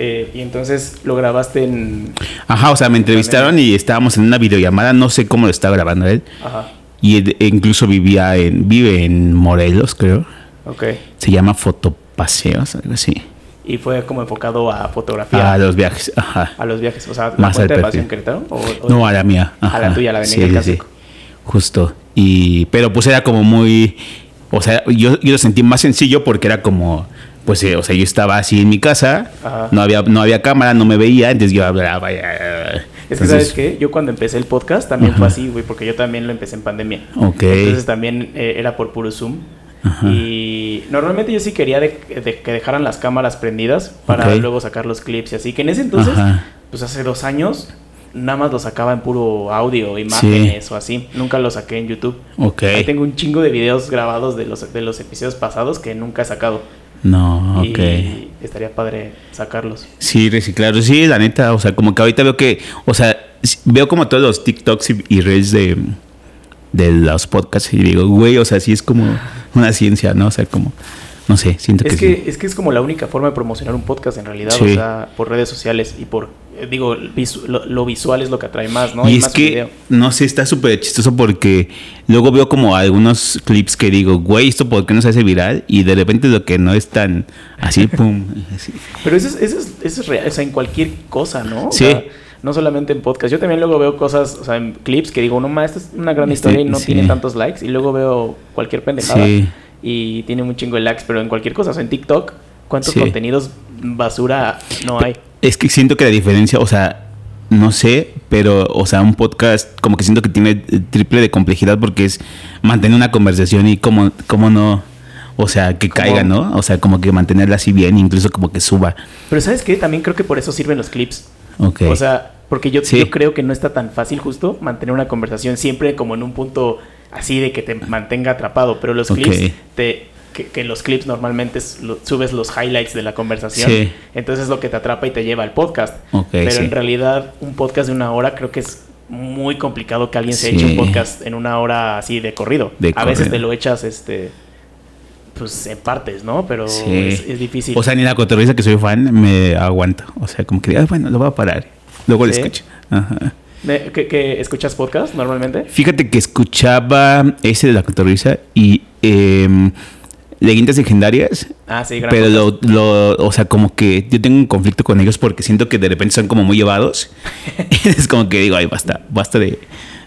Eh, y entonces lo grabaste en... Ajá, o sea, me entrevistaron y estábamos en una videollamada, no sé cómo lo estaba grabando él. Ajá. Y él incluso vivía en, vive en Morelos, creo. Ok. Se llama Fotopaseos, algo así. Y fue como enfocado a fotografía. A los viajes, ajá. A los viajes. O sea, ¿la Más cuenta al de Pasión. Querétaro? O, o- No, a la mía. A la tuya, la de Sí, sí, sí. Justo. Y, pero pues era como muy, o sea, yo, yo lo sentí más sencillo porque era como, pues, eh, o sea, yo estaba así en mi casa, Ajá. no había, no había cámara, no me veía, entonces yo hablaba. ya, Es que, ¿sabes qué? Yo cuando empecé el podcast también fue así, güey, porque yo también lo empecé en pandemia. Ok. Entonces también eh, era por puro Zoom. Ajá. Y normalmente yo sí quería de, de que dejaran las cámaras prendidas para luego sacar los clips y así. Que en ese entonces, Ajá. pues hace dos años, nada más lo sacaba en puro audio, imágenes o así. Nunca lo saqué en YouTube. Ok. Ahí tengo un chingo de videos grabados de los, de los episodios pasados que nunca he sacado. No, ok. Y estaría padre sacarlos. Sí, reciclar. Sí, la neta, o sea, como que ahorita veo que, o sea, veo como todos los TikToks y, y reels de, de los podcasts y digo, güey, o sea, sí es como una ciencia, ¿no? O sea, como, no sé, siento Es que, que, sí. es que es como la única forma de promocionar un podcast en realidad, Sí. o sea, por redes sociales y por, digo, visu- lo, lo visual es lo que atrae más, ¿no? y es más que, video. no sé, está súper chistoso porque luego veo como algunos clips que digo, güey, ¿esto por qué no se hace viral? Y de repente lo que no es tan así, pum, así. Pero eso es, eso es, eso es real, o sea, en cualquier cosa, ¿no? O Sí. sea, no solamente en podcast. Yo también luego veo cosas, o sea, en clips que digo, no más, esta es una gran Este, historia y no sí. tiene tantos likes. Y luego veo cualquier pendejada Sí. y tiene un chingo de likes, pero en cualquier cosa, o sea, en TikTok, ¿cuántos Sí. contenidos basura no hay? Es que siento que la diferencia, o sea, no sé, pero, o sea, un podcast como que siento que tiene triple de complejidad porque es mantener una conversación y como, como no, o sea, que caiga, ¿no? O sea, como que mantenerla así bien, incluso como que suba. Pero ¿sabes qué? También creo que por eso sirven los clips. Ok. O sea, porque yo, Sí. yo creo que no está tan fácil justo mantener una conversación siempre como en un punto así de que te mantenga atrapado. Pero los clips, te, que, que los clips normalmente subes los highlights de la conversación. Sí. Entonces es lo que te atrapa y te lleva al podcast. Ok, Pero sí. en realidad un podcast de una hora creo que es muy complicado que alguien se Sí. eche un podcast en una hora así de corrido. De A veces te lo echas este pues en partes, ¿no? Pero es, es difícil. O sea, ni la cotorriza que soy fan me aguanta. O sea, como que, ah, bueno, lo voy a parar. Luego lo escucho. Ajá. ¿De- ¿Que, que escuchas podcast normalmente? Fíjate que escuchaba ese de la cotorriza y eh, leyendas legendarias. Ah, sí, gran Pero lo, lo- o sea, como que yo tengo un conflicto con ellos porque siento que de repente son como muy llevados. es como que digo, ay, basta, basta de,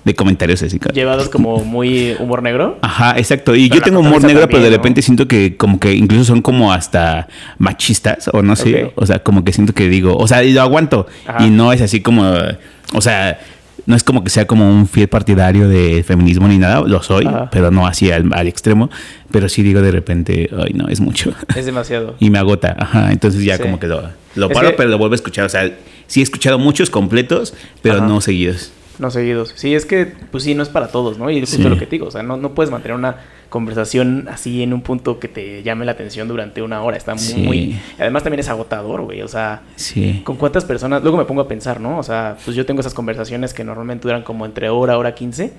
de comentarios así. Llevados como muy humor negro. Ajá, exacto. Y Pero yo tengo humor negro, pero de repente siento que como que incluso son como hasta machistas o no sé. O sea, como que siento que digo, o sea, y lo aguanto. Ajá. Y no es así como, o sea, no es como que sea como un fiel partidario de feminismo ni nada, lo soy, Ajá. pero no así al, al extremo. Pero sí digo de repente, ay, no, es mucho. Es demasiado. y me agota, ajá. Entonces ya Sí. como que lo, lo paro, que- pero lo vuelvo a escuchar. O sea, sí he escuchado muchos completos, pero Ajá. no seguidos. No seguidos. Sí, es que, pues sí, no es para todos, ¿no? Y es justo Sí. lo que te digo. O sea, no, no puedes mantener una conversación así en un punto que te llame la atención durante una hora. Está muy. Sí. muy- Además, también es agotador, güey. O sea, Sí. ¿con cuántas personas? Luego me pongo a pensar, ¿no? O sea, pues yo tengo esas conversaciones que normalmente duran como entre hora, hora 15.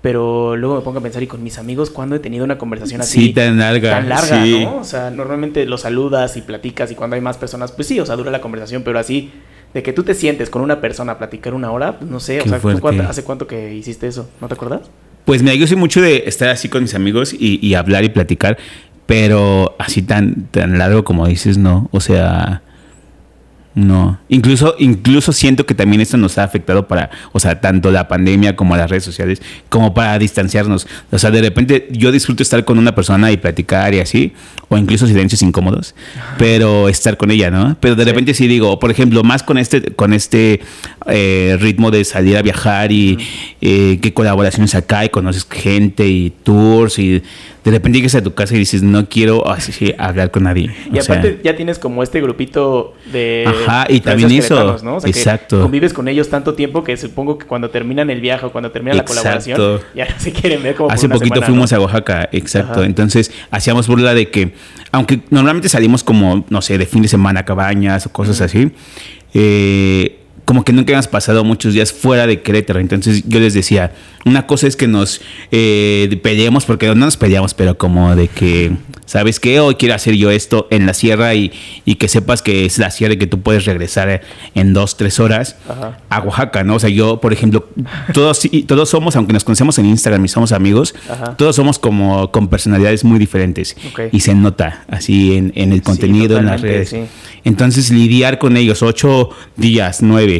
Pero luego me pongo a pensar, y con mis amigos, ¿cuándo he tenido una conversación así? Sí, tan larga. tan larga, sí. ¿no? O sea, normalmente los saludas y platicas y cuando hay más personas, pues sí, o sea, dura la conversación, pero así de que tú te sientes con una persona a platicar una hora, pues no sé, o sea, ¿tú fuerte. cuánto- ¿hace cuánto que hiciste eso? ¿No te acuerdas? Pues mira, yo soy mucho de estar así con mis amigos y, y hablar y platicar, pero así tan, tan largo como dices, no. O sea, no. Incluso, incluso siento que también esto nos ha afectado para, o sea, tanto la pandemia como las redes sociales, como para distanciarnos. O sea, de repente yo disfruto estar con una persona y platicar y así, o incluso silencios incómodos, pero estar con ella, ¿no? Pero de repente sí digo, por ejemplo, más con este, con este eh, ritmo de salir a viajar y eh, qué colaboraciones acá y conoces gente y tours y de repente llegas a tu casa y dices, no quiero así, sí, hablar con nadie. Y O sea, aparte ya tienes como este grupito de... Ajá, y también eso, queretanos, ¿no? O sea, que exacto. convives con ellos tanto tiempo que supongo que cuando terminan el viaje o cuando termina la Exacto. colaboración, ya no se quieren ver como por Hace una poquito semana, fuimos ¿no? a Oaxaca, exacto. Ajá. Entonces hacíamos burla de que, aunque normalmente salimos como, no sé, de fin de semana a cabañas o cosas así, eh, como que nunca habíamos pasado muchos días fuera de Querétaro. Entonces yo les decía, una cosa es que nos eh, peleemos, porque no nos peleamos, pero como de que, ¿sabes qué? Hoy quiero hacer yo esto en la sierra y, y que sepas que es la sierra y que tú puedes regresar en dos, tres horas Ajá. a Oaxaca, ¿no? O sea, yo, por ejemplo, todos, todos somos, aunque nos conocemos en Instagram y somos amigos, Ajá. todos somos como con personalidades muy diferentes. Ok. Y se nota así en, en el contenido, en las redes. sí. Entonces, lidiar con ellos ocho días, nueve,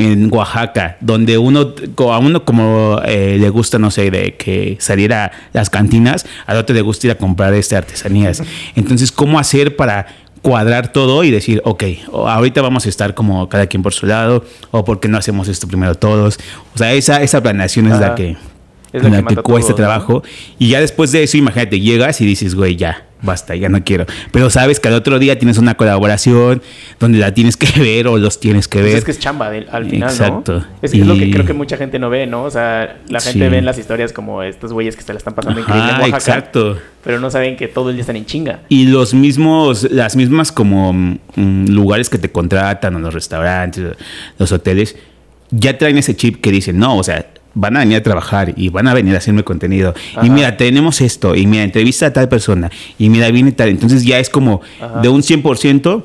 en Oaxaca, donde uno, a uno como eh, le gusta, no sé, de que salir a las cantinas, al otro le gusta ir a comprar este artesanías. Entonces, ¿cómo hacer para cuadrar todo y decir, ok, ahorita vamos a estar como cada quien por su lado, o por qué no hacemos esto primero todos? O sea, esa, esa planeación es la que, Es la la que cuesta todo, ¿no? trabajo. Y ya después de eso, imagínate, llegas y dices, güey, ya, basta, ya no quiero. Pero sabes que al otro día tienes una colaboración donde la tienes que ver o los tienes que Pues ver. es que es chamba de- al final, Exacto. ¿no? Es, es lo que creo que mucha gente no ve, ¿no? O sea, la gente Sí. ve en las historias como estos güeyes que se la están pasando Ajá, increíble en Oaxaca, exacto. pero no saben que todo el día están en chinga. Y los mismos, las mismas como mm, lugares que te contratan, o los restaurantes, los hoteles, ya traen ese chip que dicen, no, o sea, van a venir a trabajar y van a venir a hacerme contenido. Ajá. Y mira, tenemos esto, y mira, entrevista a tal persona, y mira, viene tal. Entonces ya es como Ajá. de un 100%.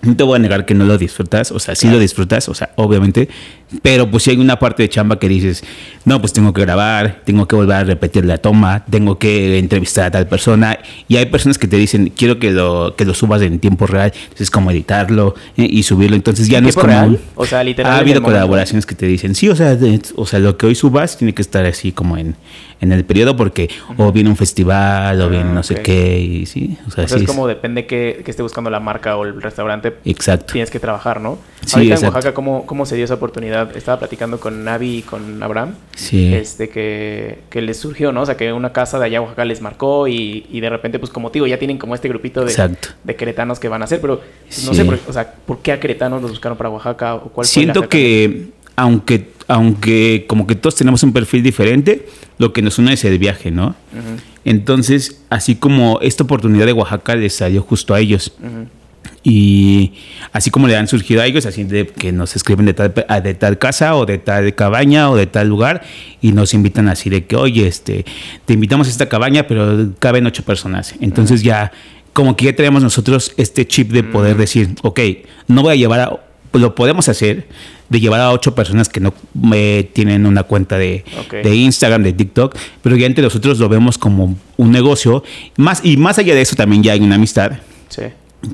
No te voy a negar que no lo disfrutas, o sea, sí lo disfrutas, o sea, obviamente, pero pues si hay una parte de chamba que dices, no, pues tengo que grabar, tengo que volver a repetir la toma, tengo que entrevistar a tal persona, y hay personas que te dicen, quiero que lo, que lo subas en tiempo real, entonces es como editarlo eh, y subirlo, entonces ya ¿En no es como... real? O sea, literal, Ha habido colaboraciones que te dicen, sí, o sea, de- o sea, lo que hoy subas tiene que estar así como en, en el periodo, porque o viene un festival, o Ah, viene no sé ok. qué, y sí, o sea, O sea, sí es- como depende que, que esté buscando la marca o el restaurante, Exacto. tienes que trabajar, ¿no? Sí, Ahorita en. Oaxaca, ¿cómo, ¿cómo se dio esa oportunidad? Estaba platicando con Navi y con Abraham, Sí. este, que, que les surgió, ¿no? O sea, que una casa de allá Oaxaca les marcó y, y de repente, pues como te digo, ya tienen como este grupito de, Exacto. de queretanos que van a hacer, pero no Sí. sé, por, o sea, ¿por qué a queretanos los buscaron para Oaxaca o cuál Siento fue que, aunque, aunque como que todos tenemos un perfil diferente, lo que nos une es el viaje, ¿no? Entonces, así como esta oportunidad de Oaxaca les salió justo a ellos. Y así como le han surgido a ellos, así de que nos escriben de tal, a- de tal casa o de tal cabaña o de tal lugar y nos invitan así de que, oye, este, te invitamos a esta cabaña, pero caben ocho personas. Entonces ya, como que ya tenemos nosotros este chip de poder decir, ok, no voy a llevar a, lo podemos hacer, de llevar a ocho personas que no eh, tienen una cuenta de, de Instagram, de TikTok, pero ya entre nosotros lo vemos como un negocio. Más, y más allá de eso también ya hay una amistad Sí.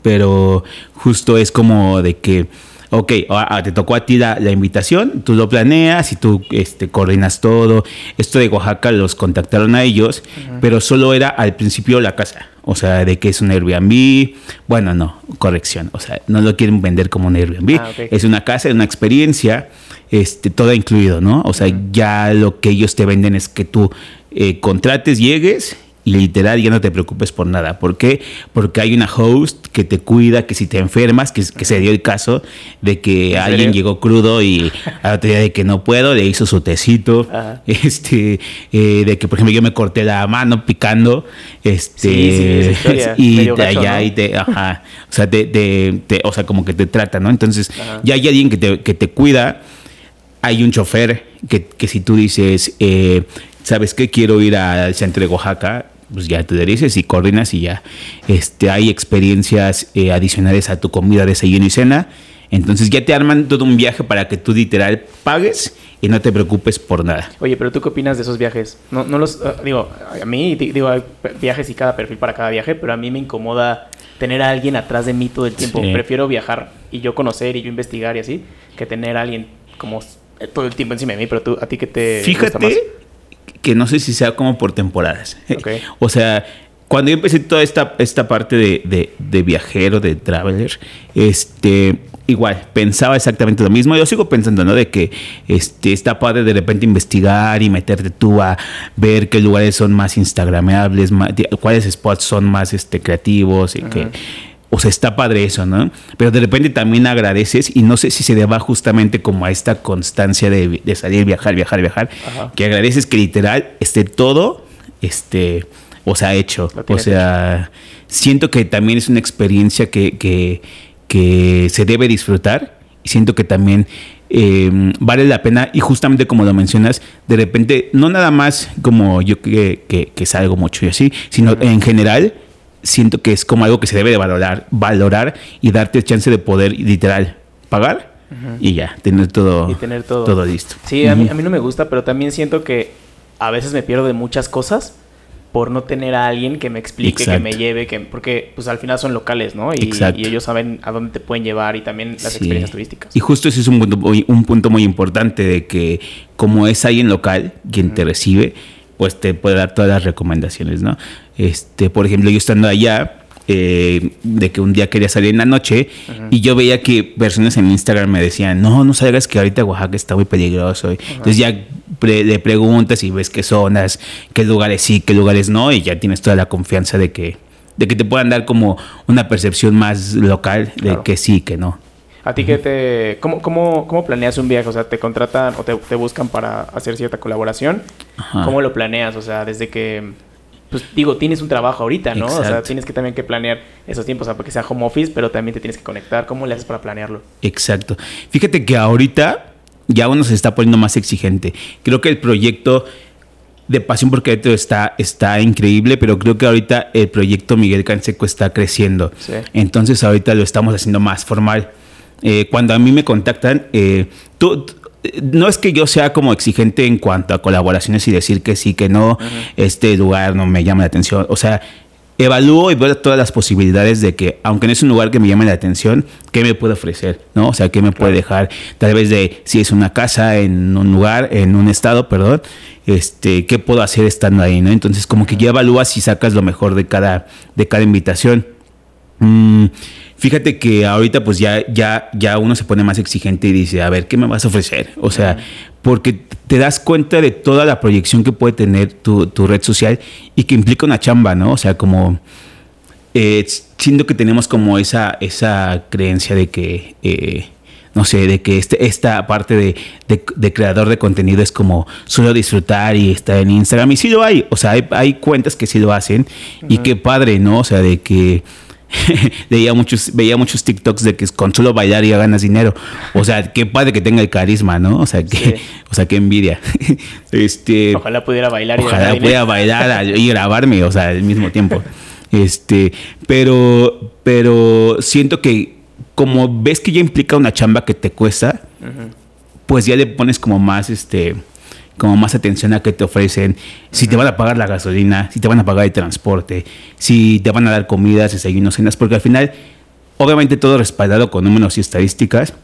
Pero justo es como de que, ok, ah, ah, te tocó a ti la, la invitación, tú lo planeas y tú este, coordinas todo. Esto de Oaxaca los contactaron a ellos, pero solo era al principio la casa. O sea, de que es un Airbnb. Bueno, no, corrección. O sea, no lo quieren vender como un Airbnb. Ah. Es una casa, es una experiencia, este, todo incluido, ¿no? O sea, ya lo que ellos te venden es que tú eh, contrates, llegues literal ya no te preocupes por nada. ¿Por qué? Porque hay una host que te cuida, que si te enfermas, que, que se dio el caso de que ¿En alguien llegó crudo y al otro día de que no puedo, le hizo su tecito. Ajá. Este, eh, de que por ejemplo yo me corté la mano picando, este, Sí, sí, y gacho, allá ¿no? y te, ajá, o sea, te, te- te- o sea, como que te trata, ¿no? Entonces, Ajá. ya hay alguien que te, que te cuida, hay un chofer que, que si tú dices, eh, ¿sabes qué? Quiero ir al centro de Oaxaca, pues ya te dices y coordinas y ya. Este, hay experiencias eh, adicionales a tu comida, desayuno y cena. Entonces ya te arman todo un viaje para que tú literal pagues y no te preocupes por nada. Oye, pero ¿tú qué opinas de esos viajes? No, no los... ah, digo, a mí, di- digo, hay viajes y cada perfil para cada viaje, pero a mí me incomoda tener a alguien atrás de mí todo el tiempo. Sí. Prefiero viajar y yo conocer y yo investigar y así, que tener a alguien como eh, todo el tiempo encima de mí, pero tú, ¿a ti qué te gusta más? Que no sé si sea como por temporadas. Ok. O sea, cuando yo empecé toda esta, esta parte de, de- de viajero, de traveler, este, igual, pensaba exactamente lo mismo. Yo sigo pensando, ¿no? De que este, está padre de repente investigar y meterte tú a ver qué lugares son más instagrameables, más- cuáles spots son más este, creativos y que... O sea, está padre eso, ¿no? Pero de repente también agradeces y no sé si se deba justamente como a esta constancia de, de salir, viajar, viajar, viajar, Ajá. que agradeces que literal esté todo, este, o sea, hecho. O sea, siento que también es una experiencia que, que, que se debe disfrutar y siento que también eh, vale la pena y justamente como lo mencionas, de repente, no nada más como yo que, que, que salgo mucho y así, sino en general siento que es como algo que se debe de valorar, valorar y darte el chance de poder literal pagar y ya, tener todo, Y tener todo. todo listo. Sí, a mí, a mí no me gusta, pero también siento que a veces me pierdo de muchas cosas por no tener a alguien que me explique, que me Exacto. lleve, que porque pues al final son locales, ¿no? Y, Exacto. y ellos saben a dónde te pueden llevar y también las Sí. experiencias turísticas. Y justo ese es un punto, muy- un punto muy importante de que como es alguien local quien te recibe, pues te puede dar todas las recomendaciones, ¿no? Este, por ejemplo, yo estando allá, eh, de que un día quería salir en la noche y yo veía que personas en Instagram me decían, no, no salgas que ahorita Oaxaca está muy peligroso. Entonces ya pre- le preguntas y ves qué zonas, qué lugares sí, qué lugares no, y ya tienes toda la confianza de que, de que te puedan dar como una percepción más local de Claro. que sí, que no. ¿A ti qué te... ¿Cómo, cómo, cómo planeas un viaje? O sea, ¿te contratan o te, te buscan para hacer cierta colaboración? Ajá. ¿Cómo lo planeas? O sea, desde que... Pues digo, tienes un trabajo ahorita, ¿no? O sea, tienes que también que planear esos tiempos, o sea, porque sea home office, pero también te tienes que conectar. ¿Cómo le haces para planearlo? Exacto. Fíjate que ahorita ya uno se está poniendo más exigente. Creo que el proyecto de Pasión por Querétaro está, está increíble, pero creo que ahorita el proyecto Miguel Canseco está creciendo. Sí. Entonces ahorita lo estamos haciendo más formal. Eh, cuando a mí me contactan, eh, tú, no es que yo sea como exigente en cuanto a colaboraciones y decir que sí, que no, este lugar no me llama la atención. O sea, evalúo y veo todas las posibilidades de que, aunque no es un lugar que me llame la atención, ¿qué me puede ofrecer? ¿No? O sea, ¿qué me puede dejar? Tal vez de si es una casa en un lugar, en un estado, perdón, este, ¿qué puedo hacer estando ahí? ¿no? Entonces, como que ya evalúas y sacas lo mejor de cada, de cada invitación. Mm, fíjate que ahorita pues ya, ya, ya uno se pone más exigente y dice, a ver, ¿qué me vas a ofrecer? O sea, porque te das cuenta de toda la proyección que puede tener tu, tu red social y que implica una chamba, ¿no? O sea, como eh, siento que tenemos como esa, esa creencia de que, eh, no sé, de que este, esta parte de, de- de creador de contenido es como solo disfrutar y estar en Instagram. Y sí lo hay, o sea, hay, hay cuentas que sí lo hacen y qué padre, ¿no? O sea, de que veía muchos, veía muchos TikToks de que con solo bailar ya ganas dinero. O sea, qué padre que tenga el carisma, ¿no? O sea, que, Sí. o sea, qué envidia. este, Ojalá pudiera bailar y Ojalá pueda bailar y grabarme, o sea, al mismo tiempo. Este, pero, pero siento que como ves que ya implica una chamba que te cuesta, pues ya le pones como más, este, como más atención a qué te ofrecen, si te van a pagar la gasolina, si te van a pagar el transporte, si te van a dar comidas, desayunos, cenas, porque al final, obviamente todo respaldado con números y estadísticas,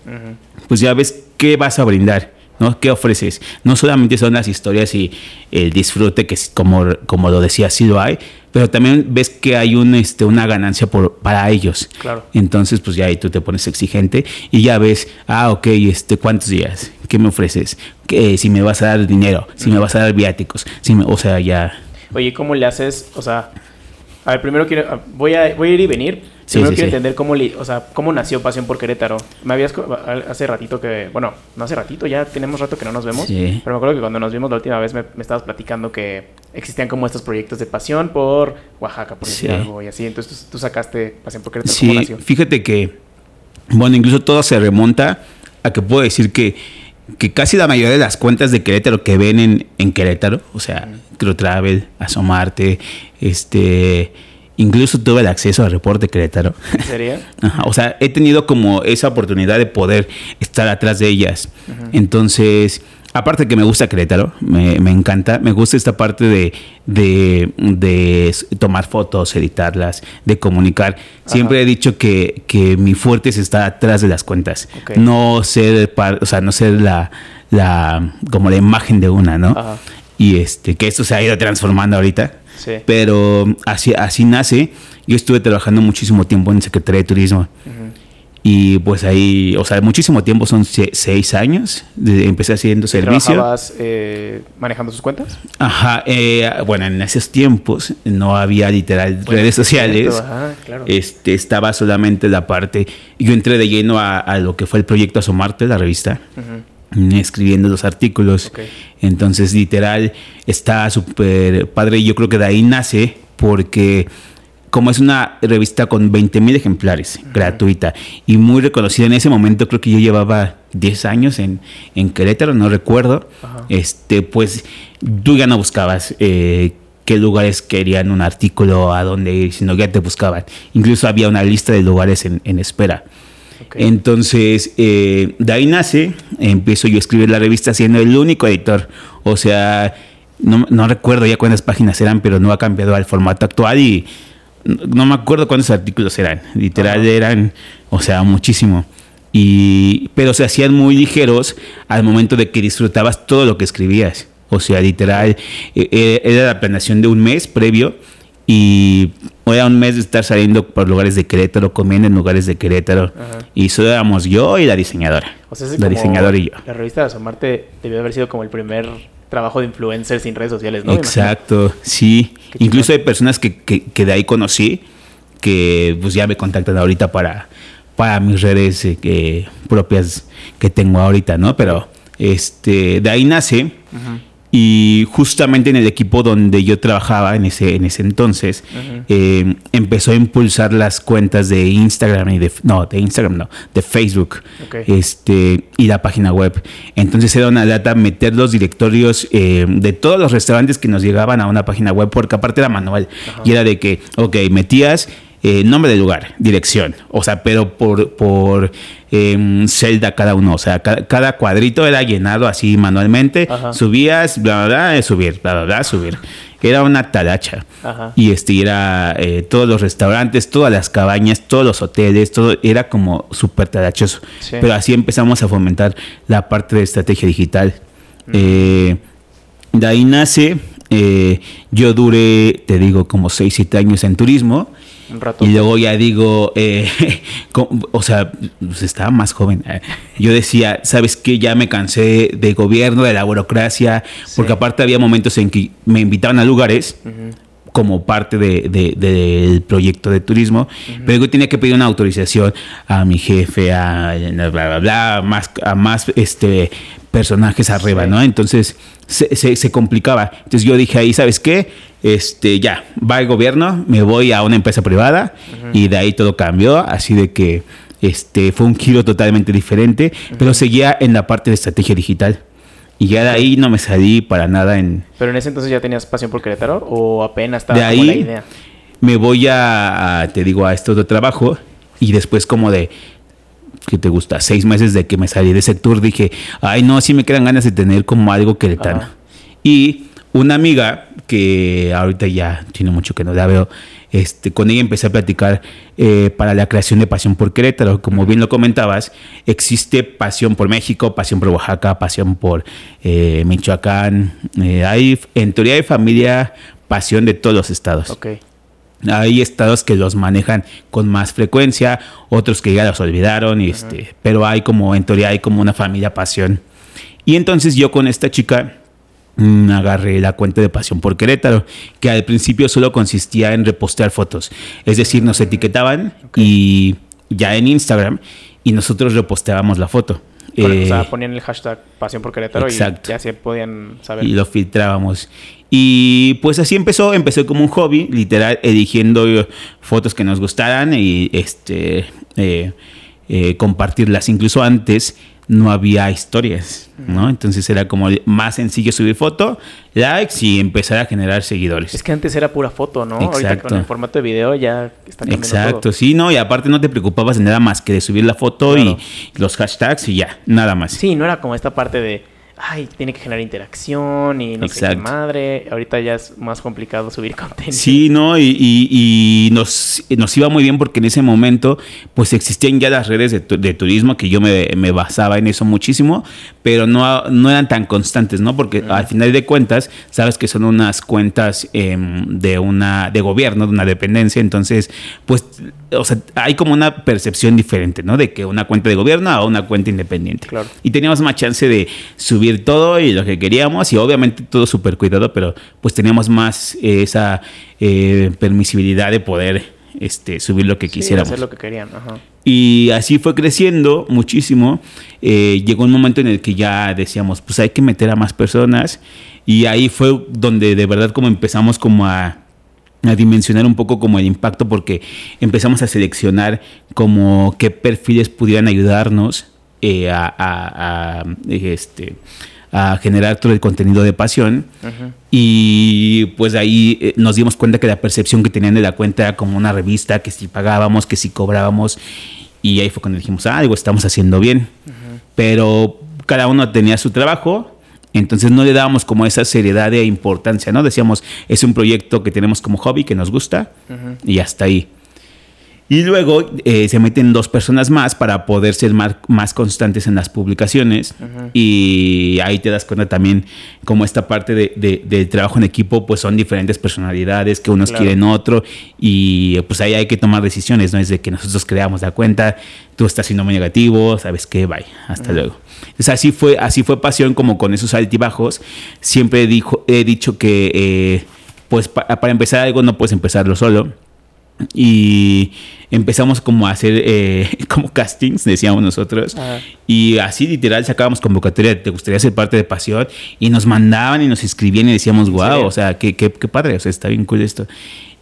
pues ya ves qué vas a brindar, ¿no? ¿Qué ofreces? No solamente son las historias y el disfrute, que como, como lo decía, sí lo hay, pero también ves que hay un, este, una ganancia por, para ellos. Claro. Entonces, pues ya ahí tú te pones exigente y ya ves, ah, ok, este, ¿cuántos días? ¿Qué me ofreces? ¿Qué, si me vas a dar dinero, si me vas a dar viáticos, si me, o sea, ya... Oye, ¿cómo le haces? O sea, a ver, primero quiero, ah, voy a, voy a ir y venir. Sí, primero sí, quiero sí. entender cómo, li- o sea, cómo nació Pasión por Querétaro. Me habías, hace ratito que, bueno, no hace ratito, ya tenemos rato que no nos vemos. Sí. Pero me acuerdo que cuando nos vimos la última vez me, me estabas platicando que existían como estos proyectos de pasión por Oaxaca, por decir algo y así. Entonces tú, tú sacaste Pasión por Querétaro. ¿Cómo Sí, nació? fíjate que, bueno, incluso todo se remonta a que puedo decir que, que casi la mayoría de las cuentas de Querétaro que ven en, en Querétaro, o sea, Creo Travel, Asomarte, este, incluso tuve el acceso al reporte Querétaro. ¿En serio? Ajá, o sea, he tenido como esa oportunidad de poder estar atrás de ellas. Entonces, aparte que me gusta Querétaro, me, me encanta, me gusta esta parte de, de, de tomar fotos, editarlas, de comunicar. Siempre Ajá. he dicho que, que mi fuerte es estar atrás de las cuentas, no ser, par- o sea, no ser la, la, como la imagen de una, ¿no? Ajá. Y este, que esto se ha ido transformando ahorita. Sí. Pero así, así nace. Yo estuve trabajando muchísimo tiempo en Secretaría de Turismo. Ujú. Y pues ahí, o sea, muchísimo tiempo, son se- seis años. empecé haciendo servicio. ¿Trabajabas eh, manejando sus cuentas? Ajá, eh, bueno, en esos tiempos no había literal Bueno, redes sociales. ajá, claro. Este, estaba solamente la parte. Yo entré de lleno a, a lo que fue el proyecto Asomarte, la revista, Ujú. Escribiendo los artículos. Entonces, literal, está súper padre. y Yo creo que de ahí nace porque como es una revista con 20 mil ejemplares, gratuita y muy reconocida en ese momento, creo que yo llevaba 10 años en, en Querétaro, no recuerdo, este pues tú ya no buscabas eh, qué lugares querían un artículo, a dónde ir, sino ya te buscaban. Incluso había una lista de lugares en, en espera. Entonces, eh, de ahí nace, empiezo yo a escribir la revista siendo el único editor. O sea, no, no recuerdo ya cuántas páginas eran, pero no ha cambiado al formato actual y no me acuerdo cuántos artículos eran. Literal eran, o sea, muchísimo. Y, pero se hacían muy ligeros al momento de que disfrutabas todo lo que escribías. O sea, literal, eh, era la planeación de un mes previo y era un mes de estar saliendo por lugares de Querétaro, comiendo en lugares de Querétaro. Y solo éramos yo y la diseñadora. O sea, es la diseñadora y yo. La revista de Asomarte debió haber sido como el primer trabajo de influencer sin redes sociales, ¿no? Exacto, sí. Qué Incluso hay personas que, que, que de ahí conocí que pues ya me contactan ahorita para, para mis redes eh, que, propias que tengo ahorita, ¿no? Pero este, de ahí nace. Ujú. Y justamente en el equipo donde yo trabajaba en ese, en ese entonces, eh, empezó a impulsar las cuentas de Instagram y de no, de Instagram no, de Facebook, Ok. este y la página web. Entonces era una data meter los directorios eh, de todos los restaurantes que nos llegaban a una página web, porque aparte era manual y era de que, ok, metías eh, nombre del lugar, dirección, o sea, pero por, por em, celda cada uno, o sea, ca- cada, cuadrito era llenado así manualmente, Ajá. subías, bla, bla, bla, subir, bla, bla, bla, subir. Era una talacha. Ajá. Y este era eh, todos los restaurantes, todas las cabañas, todos los hoteles, todo era como súper talachoso. Sí. Pero así empezamos a fomentar la parte de estrategia digital. Eh, de ahí nace, eh, yo duré, te digo, como 6, 7 años en turismo. Un rato. Y luego ya digo, eh, o sea, pues estaba más joven. eh, Yo decía, ¿sabes qué? Ya me cansé de gobierno, de la burocracia, porque aparte había momentos en que me invitaban a lugares como parte de- de- del proyecto de turismo, pero yo tenía que pedir una autorización a mi jefe, a bla, bla, bla, más, a más este, personajes arriba, Sí. ¿no? Entonces se, se- se complicaba. Entonces yo dije ahí, ¿sabes qué? Este, ya, va el gobierno, me voy a una empresa privada y de ahí todo cambió, así de que este, fue un giro totalmente diferente, pero seguía en la parte de estrategia digital. Y ya de ahí no me salí para nada en, Pero en ese entonces ya tenías pasión por Querétaro o apenas estaba De como la ahí- idea. me voy a, a, te digo, a este otro trabajo y después como de, ¿qué te gusta? Seis meses de que me salí de ese tour, dije, ay no, sí me quedan ganas de tener como algo queretano. Ajá. Y una amiga que ahorita ya tiene mucho que no la veo, este, con ella empecé a platicar eh, para la creación de Pasión por Querétaro. Como bien lo comentabas, existe Pasión por México, Pasión por Oaxaca, Pasión por eh, Michoacán. eh, hay, en teoría hay familia Pasión de todos los estados. Hay estados que los manejan con más frecuencia, otros que ya los olvidaron, y este, pero hay como, en teoría hay como una familia pasión. Y entonces yo con esta chica mm, agarré la cuenta de Pasión por Querétaro, que al principio solo consistía en repostear fotos. Es decir, nos etiquetaban y ya en Instagram y nosotros reposteábamos la foto. Eh, o sea, ponían el hashtag pasión por Querétaro exacto. y ya se podían saber. y lo filtrábamos. Y pues así empezó, empezó como un hobby, literal, eligiendo eh, fotos que nos gustaran y este eh, eh, compartirlas. Incluso antes no había historias, ¿no? Entonces era como más sencillo subir foto, likes y empezar a generar seguidores. Es que antes era pura foto, ¿no? Ahorita Exacto. con el formato de video ya está cambiando Exacto, todo. sí, no, y aparte no te preocupabas de nada más que de subir la foto Claro. y los hashtags y ya, nada más. Sí, no era como esta parte de, ay, tiene que generar interacción y no sé qué Exacto. madre. Ahorita ya es más complicado subir contenido. Sí, ¿no? Y, y- y nos, nos iba muy bien porque en ese momento pues existían ya las redes de, tu- de turismo que yo me, me basaba en eso muchísimo, pero no, no eran tan constantes, ¿no? Porque al final de cuentas, sabes que son unas cuentas em, de una de gobierno, de una dependencia, entonces pues, o sea, hay como una percepción diferente, ¿no? De que una cuenta de gobierno a una cuenta independiente. Claro. Y teníamos más chance de subir todo y lo que queríamos y obviamente todo súper cuidado, pero pues teníamos más eh, esa eh, permisibilidad de poder este, subir lo que Sí, quisiéramos. hacer lo que querían. Ajá. Y así fue creciendo muchísimo. Eh, llegó un momento en el que ya decíamos, pues hay que meter a más personas. Y ahí fue donde de verdad como empezamos como a a dimensionar un poco como el impacto porque empezamos a seleccionar como qué perfiles pudieran ayudarnos eh, a, a, a, este, a generar todo el contenido de pasión. Y pues ahí eh, nos dimos cuenta que la percepción que tenían de la cuenta era como una revista, que si pagábamos, que si cobrábamos. Y ahí fue cuando dijimos, ah, algo estamos haciendo bien. Pero cada uno tenía su trabajo entonces no le dábamos como esa seriedad e importancia, ¿no? Decíamos, es un proyecto que tenemos como hobby, que nos gusta, y hasta ahí. Y luego eh, se meten dos personas más para poder ser más, más constantes en las publicaciones. Y ahí te das cuenta también como esta parte de, de, trabajo en equipo, pues son diferentes personalidades, que unos quieren otro. Y pues ahí hay que tomar decisiones, ¿no? Es de que nosotros creamos la cuenta, tú estás siendo muy negativo, ¿sabes qué? Bye, hasta luego. Entonces así fue, así fue pasión como con esos altibajos. Siempre dijo, he dicho que eh, pues para empezar algo no puedes empezarlo solo y empezamos como a hacer eh, como castings, decíamos nosotros, y así literal sacábamos convocatoria, te gustaría ser parte de Pasión, y nos mandaban y nos escribían y decíamos, wow, o sea, qué, qué, qué, padre, o sea, está bien cool esto.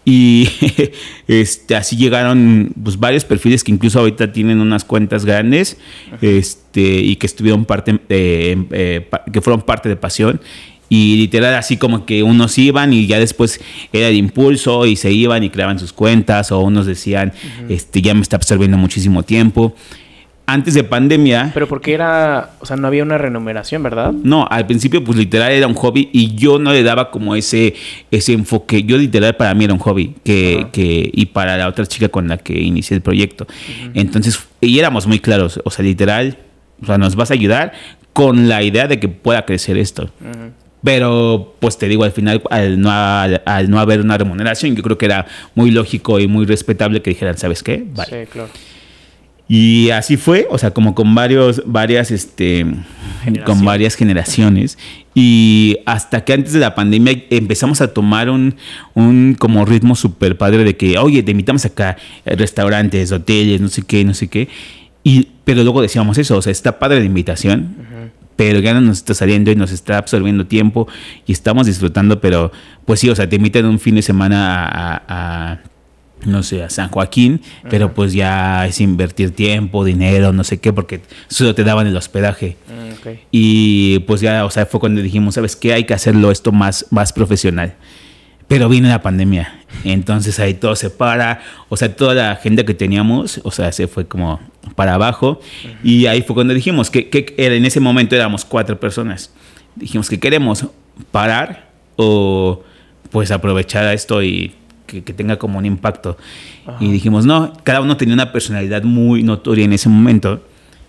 Y este, así llegaron pues, varios perfiles que incluso ahorita tienen unas cuentas grandes este, y que estuvieron parte, eh, que fueron parte de Pasión y literal así como que unos iban y ya después era el impulso y se iban y creaban sus cuentas o unos decían, este, ya me está absorbiendo muchísimo tiempo. Antes de pandemia... Pero porque era, o sea, no había una remuneración, ¿verdad? No, al principio pues literal era un hobby y yo no le daba como ese, ese enfoque. Yo literal para mí era un hobby que, que, y para la otra chica con la que inicié el proyecto. Entonces, y éramos muy claros, o sea, literal, o sea, nos vas a ayudar con la idea de que pueda crecer esto. Pero, pues te digo, al final, al no, al, no, haber una remuneración, yo creo que era muy lógico y muy respetable que dijeran, ¿sabes qué? Sí, claro. Y así fue, o sea, como con varios, varias, este, con varias generaciones. Y hasta que antes de la pandemia empezamos a tomar un, un como ritmo súper padre de que, oye, te invitamos acá, restaurantes, hoteles, no sé qué, no sé qué. Y, pero luego decíamos eso, o sea, está padre la invitación, pero ya no nos está saliendo y nos está absorbiendo tiempo y estamos disfrutando, pero pues sí, o sea, te invitan un fin de semana a, no sé, a San Joaquín, pero pues ya es invertir tiempo, dinero, no sé qué, porque solo te daban el hospedaje. Mm, y pues ya, o sea, fue cuando dijimos, ¿sabes qué? Hay que hacerlo esto más, más profesional. Pero vino la pandemia, entonces ahí todo se para, o sea, toda la agenda que teníamos, o sea, se fue como para abajo. Y ahí fue cuando dijimos que, que, en ese momento éramos cuatro personas. Dijimos que queremos parar o pues aprovechar esto y que, tenga como un impacto. Y dijimos, no, cada uno tenía una personalidad muy notoria en ese momento.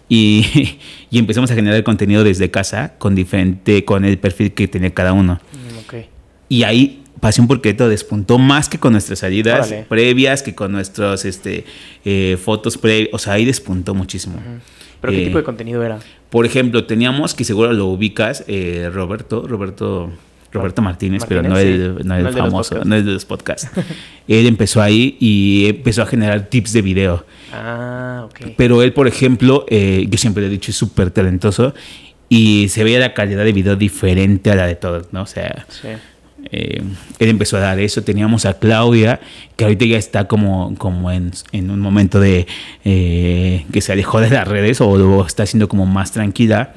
Y, y empezamos a generar contenido desde casa con diferente, con el perfil que tenía cada uno. Mm, y ahí Pasión por Querétaro despuntó más que con nuestras salidas previas, que con nuestras este, eh, fotos previas. O sea, ahí despuntó muchísimo. ¿Pero qué tipo de contenido era? Por ejemplo, teníamos, que seguro lo ubicas, eh, Roberto, Roberto, Roberto Martínez, pero no, el, no, el, famoso, no es de los podcasts. él empezó ahí y empezó a generar tips de video. Ah, ok. Pero él, por ejemplo, eh, yo siempre le he dicho, es súper talentoso y se veía la calidad de video diferente a la de todos, ¿no? O sea, sí. Eh, él empezó a dar eso. Teníamos a Claudia, que ahorita ya está como, como en, en un momento de eh, que se alejó de las redes o, está siendo como más tranquila.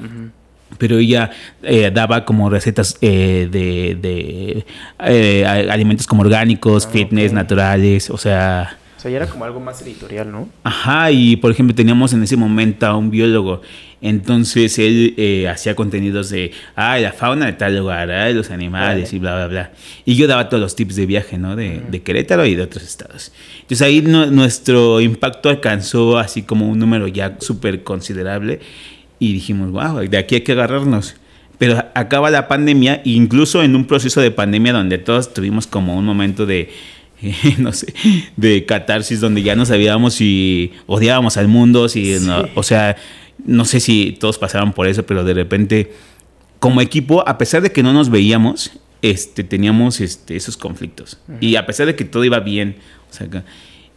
Pero ella eh, daba como recetas de, de alimentos como orgánicos, ah, fitness, naturales, o sea... O sea, ya era como algo más editorial, ¿no? Ajá, y por ejemplo teníamos en ese momento a un biólogo entonces él eh, hacía contenidos de, ah, la fauna de tal lugar, ah, los animales y bla, bla, bla. Y yo daba todos los tips de viaje, ¿no? De, de Querétaro y de otros estados. Entonces ahí nuestro impacto alcanzó así como un número ya súper considerable y dijimos, wow, de aquí hay que agarrarnos. Pero acaba la pandemia, incluso en un proceso de pandemia donde todos tuvimos como un momento de, no sé, de catarsis donde ya no sabíamos si odiábamos al mundo, si, o sea, no sé si todos pasaban por eso, pero de repente, como equipo, a pesar de que no nos veíamos, este, teníamos este, esos conflictos. Y a pesar de que todo iba bien, o sea,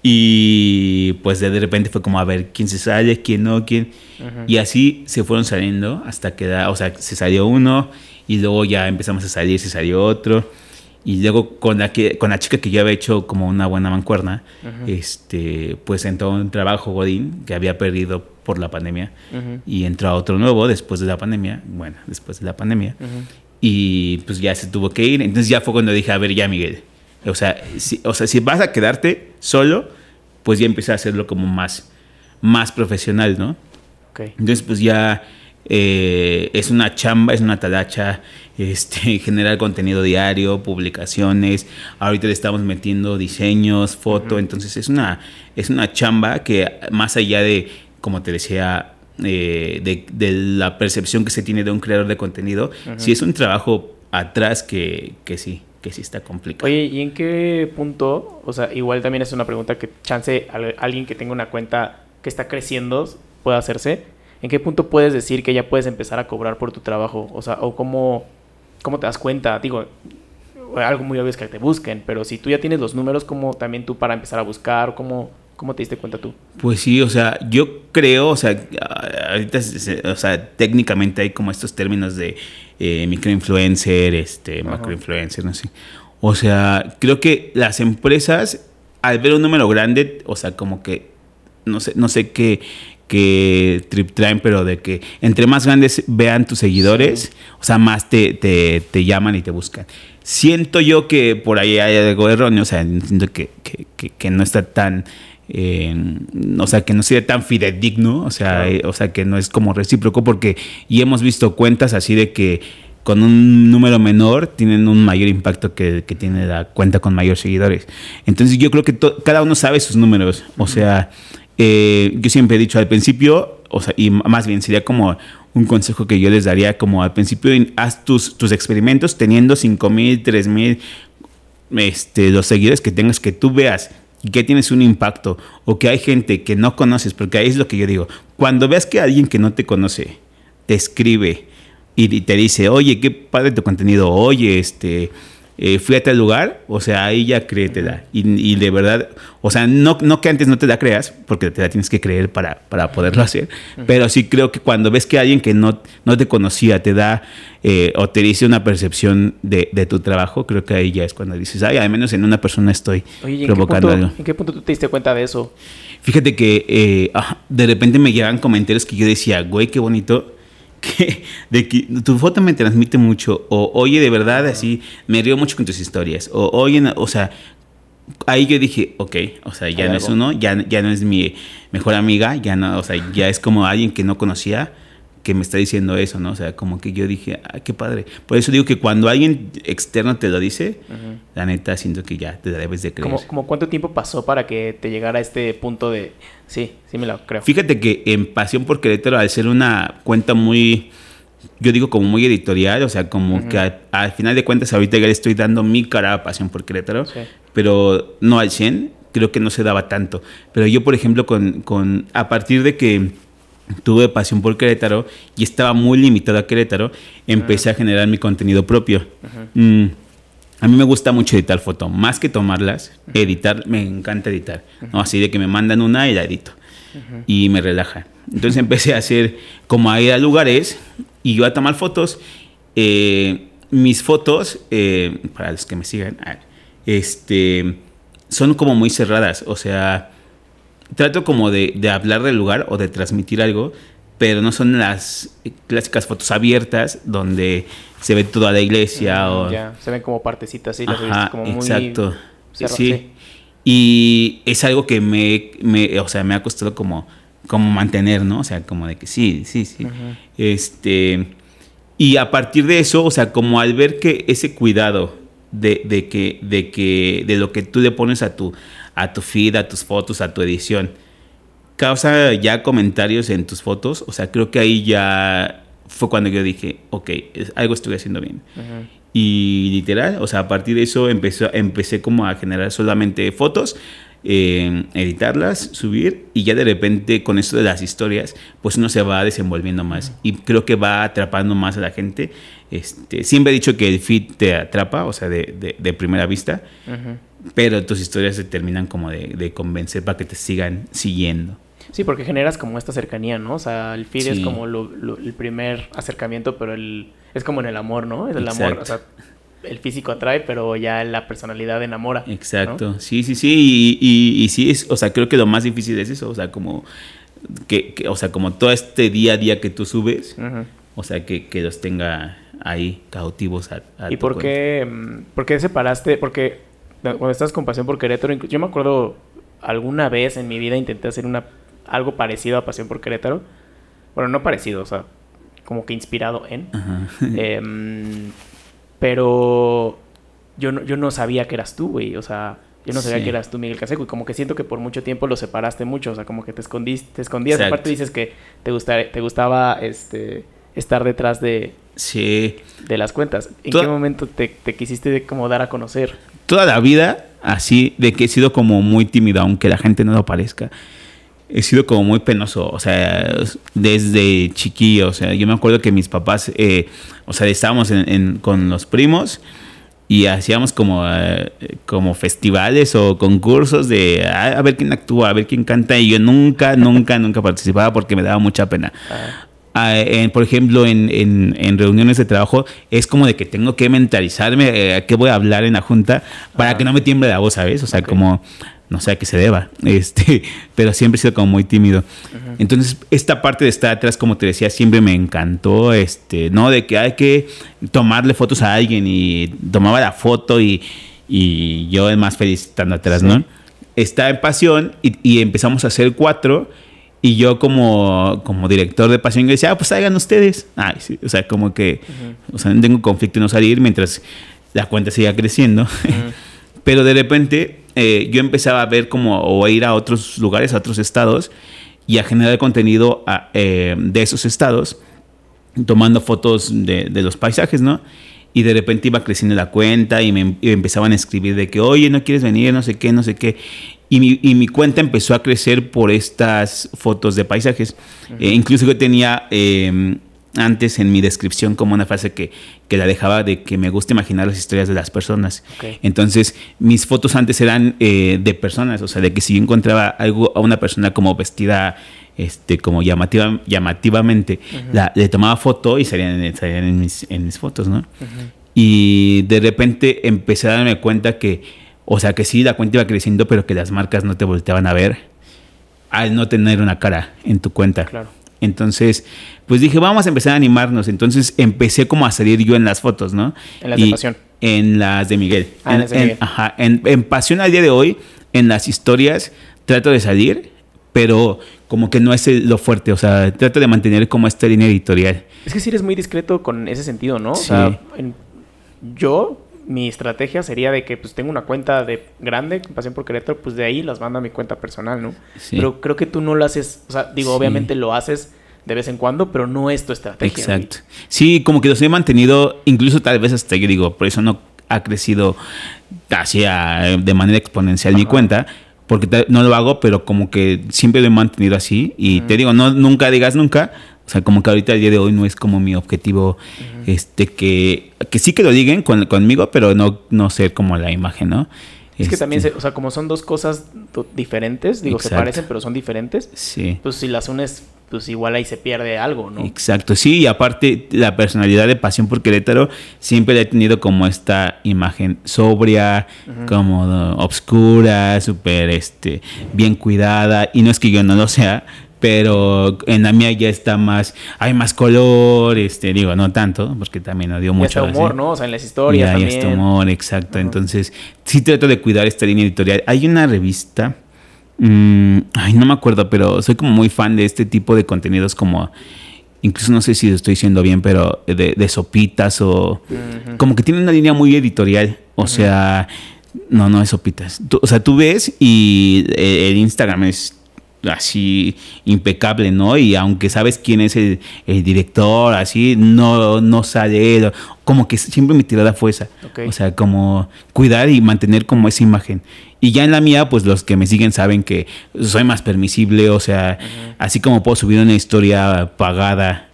y pues de repente fue como a ver quién se sale, quién no, quién. Y así se fueron saliendo hasta que, da, o sea, se salió uno y luego ya empezamos a salir, se salió otro. Y luego con la, que, con la chica que ya había hecho como una buena mancuerna, este, pues entró un trabajo Godín que había perdido por la pandemia y entró a otro nuevo después de la pandemia, bueno, después de la pandemia. Y pues ya se tuvo que ir. Entonces ya fue cuando dije, a ver, ya Miguel. O sea, si, o sea, si vas a quedarte solo, pues ya empieza a hacerlo como más, más profesional, ¿no? Entonces pues ya eh, es una chamba, es una talacha, este, generar contenido diario, publicaciones. Ahorita le estamos metiendo diseños, foto, entonces es una, es una chamba que más allá de, como te decía, eh, de, la percepción que se tiene de un creador de contenido, sí es un trabajo atrás que, que sí, que sí está complicado. Oye, ¿y en qué punto? O sea, igual también es una pregunta que chance alguien que tenga una cuenta que está creciendo pueda hacerse ¿en qué punto puedes decir que ya puedes empezar a cobrar por tu trabajo? O sea, o cómo, cómo te das cuenta, digo, algo muy obvio es que te busquen, pero si tú ya tienes los números, ¿cómo también tú para empezar a buscar? ¿Cómo, cómo te diste cuenta tú? Pues sí, o sea, yo creo, o sea, ahorita, o sea, técnicamente hay como estos términos de eh, microinfluencer, este, macroinfluencer, no sé. O sea, creo que las empresas, al ver un número grande, o sea, como que, no sé, no sé qué, que Trip traen, pero de que entre más grandes vean tus seguidores, o sea, más te, te, te, llaman y te buscan. Siento yo que por ahí hay algo erróneo, o sea, siento que, que, que, no está tan, eh, o sea, que no sea tan fidedigno, o sea, eh, o sea, que no es como recíproco, porque y hemos visto cuentas así de que con un número menor tienen un mayor impacto que, que tiene la cuenta con mayores seguidores. Entonces yo creo que cada uno sabe sus números, o sea... Eh, yo siempre he dicho al principio, o sea, y más bien sería como un consejo que yo les daría, como al principio, haz tus, tus experimentos teniendo 5 mil, 3 mil, este, los seguidores que tengas, que tú veas que tienes un impacto o que hay gente que no conoces, porque ahí es lo que yo digo, cuando veas que alguien que no te conoce te escribe y te dice, oye, qué padre tu contenido, oye, este eh, fui a tal lugar, o sea, ahí ya créetela. Y, y de verdad, o sea, no, no que antes no te la creas, porque te la tienes que creer para, para poderlo hacer, pero sí creo que cuando ves que alguien que no, no te conocía te da eh, o te dice una percepción de, de, tu trabajo, creo que ahí ya es cuando dices, ay, al menos en una persona estoy provocando algo. ¿En qué punto tú te diste cuenta de eso? Fíjate que eh, ah, de repente me llegan comentarios que yo decía, güey, qué bonito de que tu foto me transmite mucho, o oye, de verdad, así, me río mucho con tus historias, o oye, o sea, ahí yo dije, ok, o sea, ya no es uno, ya, ya no es mi mejor amiga, ya no, o sea, ya es como alguien que no conocía, que me está diciendo eso, ¿no? O sea, como que yo dije, ah, qué padre. Por eso digo que cuando alguien externo te lo dice, la neta siento que ya te debes de creer. ¿Como, cuánto tiempo pasó para que te llegara a este punto de, sí, sí me lo creo? Fíjate que en Pasión por Querétaro, al ser una cuenta muy, yo digo como muy editorial, o sea, como que al, final de cuentas ahorita ya le estoy dando mi cara a Pasión por Querétaro, pero no al 100, creo que no se daba tanto. Pero yo, por ejemplo, con, con a partir de que tuve pasión por Querétaro y estaba muy limitado a Querétaro, empecé a generar mi contenido propio. Mm, a mí me gusta mucho editar fotos, más que tomarlas, editar, me encanta editar. ¿no? Así de que me mandan una y la edito. Y me relaja. Entonces empecé a hacer como a ir a lugares y yo a tomar fotos. Eh, mis fotos, eh, para los que me sigan, ah, este, son como muy cerradas. O sea, trato como de, de, hablar del lugar o de transmitir algo, pero no son las clásicas fotos abiertas donde se ve toda la iglesia o... Ya, se ven como partecitas, sí, las como muy... Exacto, sí. Y es algo que me, me, o sea, me ha costado como, como mantener, ¿no? O sea, como de que sí, sí, sí. Este... Y a partir de eso, o sea, como al ver que ese cuidado de, de, que, de, que, de lo que tú le pones a tu, a tu feed, a tus fotos, a tu edición, causa ya comentarios en tus fotos, o sea, creo que ahí ya fue cuando yo dije, ok, algo estoy haciendo bien. Y literal, o sea, a partir de eso empezó, empecé como a generar solamente fotos, eh, editarlas, subir y ya de repente con esto de las historias, pues uno se va desenvolviendo más. Y creo que va atrapando más a la gente. Este, siempre he dicho que el feed te atrapa, o sea, de, de, primera vista, pero tus historias se terminan como de, de, convencer para que te sigan siguiendo. Sí, porque generas como esta cercanía, ¿no? O sea, el feed es como el primer acercamiento, pero el, es como en el amor, ¿no? Es el amor, o sea, el físico atrae, pero ya la personalidad enamora. Exacto, sí, sí, sí, y, y, sí, es, o sea, creo que lo más difícil es eso, o sea, como, que, o sea, como todo este día a día que tú subes, o sea, que, que, los tenga ahí cautivos a, ¿Y por qué, mm, por qué separaste? Porque cuando estás con Pasión por Querétaro, yo me acuerdo alguna vez en mi vida intenté hacer una algo parecido a Pasión por Querétaro. Bueno, no parecido, o sea, como que inspirado en. Em, pero yo no, yo no sabía que eras tú, güey. O sea, yo no sabía que eras tú, Miguel Caseco. Y como que siento que por mucho tiempo lo separaste mucho. O sea, como que te escondiste, te escondías. Aparte dices que te, gustaba, te gustaba este, estar detrás de, sí. de las cuentas. ¿En qué momento te, te quisiste como dar a conocer? Toda la vida, así, de que he sido como muy tímido, aunque la gente no lo parezca he sido como muy penoso, o sea, desde chiquillo, o sea, yo me acuerdo que mis papás, eh, o sea, estábamos con los primos y hacíamos como, eh, como festivales o concursos de ah, a, ver quién actúa, a ver quién canta y yo nunca, nunca, nunca participaba porque me daba mucha pena. Ah. Ah, por ejemplo, en, en, reuniones de trabajo, es como de que tengo que mentalizarme eh, a qué voy a hablar en la junta para que no me tiemble la voz, ¿sabes? O sea, como no sé a qué se deba, este, pero siempre he sido como muy tímido. Entonces, esta parte de estar atrás, como te decía, siempre me encantó, este, ¿no? De que hay que tomarle fotos a alguien y tomaba la foto y, y yo es más feliz estando atrás, ¿no? Está en Pasión y, empezamos a hacer cuatro y yo como, como director de Pasión yo decía, ah, pues hagan ustedes. Ay, sí, o sea, como que, o sea, no tengo conflicto en no salir mientras la cuenta siga creciendo. Pero de repente eh, yo empezaba a ver como, o a ir a otros lugares, a otros estados, y a generar contenido eh, de esos estados, tomando fotos de, los paisajes, ¿no? Y de repente iba creciendo la cuenta y me, empezaban a escribir de que, oye, no quieres venir, no sé qué, no sé qué. Y mi, y mi cuenta empezó a crecer por estas fotos de paisajes. Eh, incluso yo tenía antes en mi descripción como una frase que, que, la dejaba de que me gusta imaginar las historias de las personas. Entonces, mis fotos antes eran eh, de personas, o sea, de que si yo encontraba algo a una persona como vestida este como llamativa, llamativamente, la, le tomaba foto y salían, en, mis, en mis fotos, ¿no? Y de repente empecé a darme cuenta que, o sea, que sí, la cuenta iba creciendo, pero que las marcas no te volteaban a ver al no tener una cara en tu cuenta. Claro. Entonces, pues dije, vamos a empezar a animarnos. Entonces empecé como a salir yo en las fotos, ¿no? En las de Pasión. En las de Miguel. Ah, en, las de Miguel. ajá, en, Pasión al día de hoy, en las historias, trato de salir, pero como que no es lo fuerte. O sea, trato de mantener como esta línea editorial. Es que sí eres muy discreto con ese sentido, ¿no? O sea, yo mi estrategia sería de que pues tengo una cuenta de grande, Pasión por Querétaro, pues de ahí las mando a mi cuenta personal, ¿no? Pero creo que tú no lo haces, o sea, digo, obviamente lo haces de vez en cuando, pero no es tu estrategia. Exacto. Sí, como que los he mantenido, incluso tal vez hasta yo digo, por eso no ha crecido así de manera exponencial mi cuenta, porque no lo hago, pero como que siempre lo he mantenido así. Y te digo, no nunca digas nunca, o sea, como que ahorita el día de hoy no es como mi objetivo, este, que, que sí que lo digan conmigo, pero no, no ser como la imagen, ¿no? Es que también, este o sea, como son dos cosas diferentes, digo, se parecen, pero son diferentes. Sí. Pues si las unes, pues igual ahí se pierde algo, ¿no? Exacto, sí, y aparte la personalidad de Pasión por Querétaro siempre la he tenido como esta imagen sobria, como obscura, súper, este, bien cuidada, y no es que yo no lo sea, pero en la mía ya está más, hay más color, este, digo, no tanto, porque también no dio mucho. humor, ¿no? O sea, en las historias. Y hay este humor, exacto. Entonces, sí trato de cuidar esta línea editorial. Hay una revista, mm, ay, no me acuerdo, pero soy como muy fan de este tipo de contenidos como incluso no sé si lo estoy diciendo bien, pero de, sopitas o como que tiene una línea muy editorial. O sea, no, no es sopitas. o sea, tú ves y eh, el Instagram es así impecable, ¿no? Y aunque sabes quién es el, director, así, no, no sale Como que siempre mi tirada fue esa. O sea, como cuidar y mantener como esa imagen. Y ya en la mía, pues los que me siguen saben que soy más permisible, o sea, así como puedo subir una historia pagada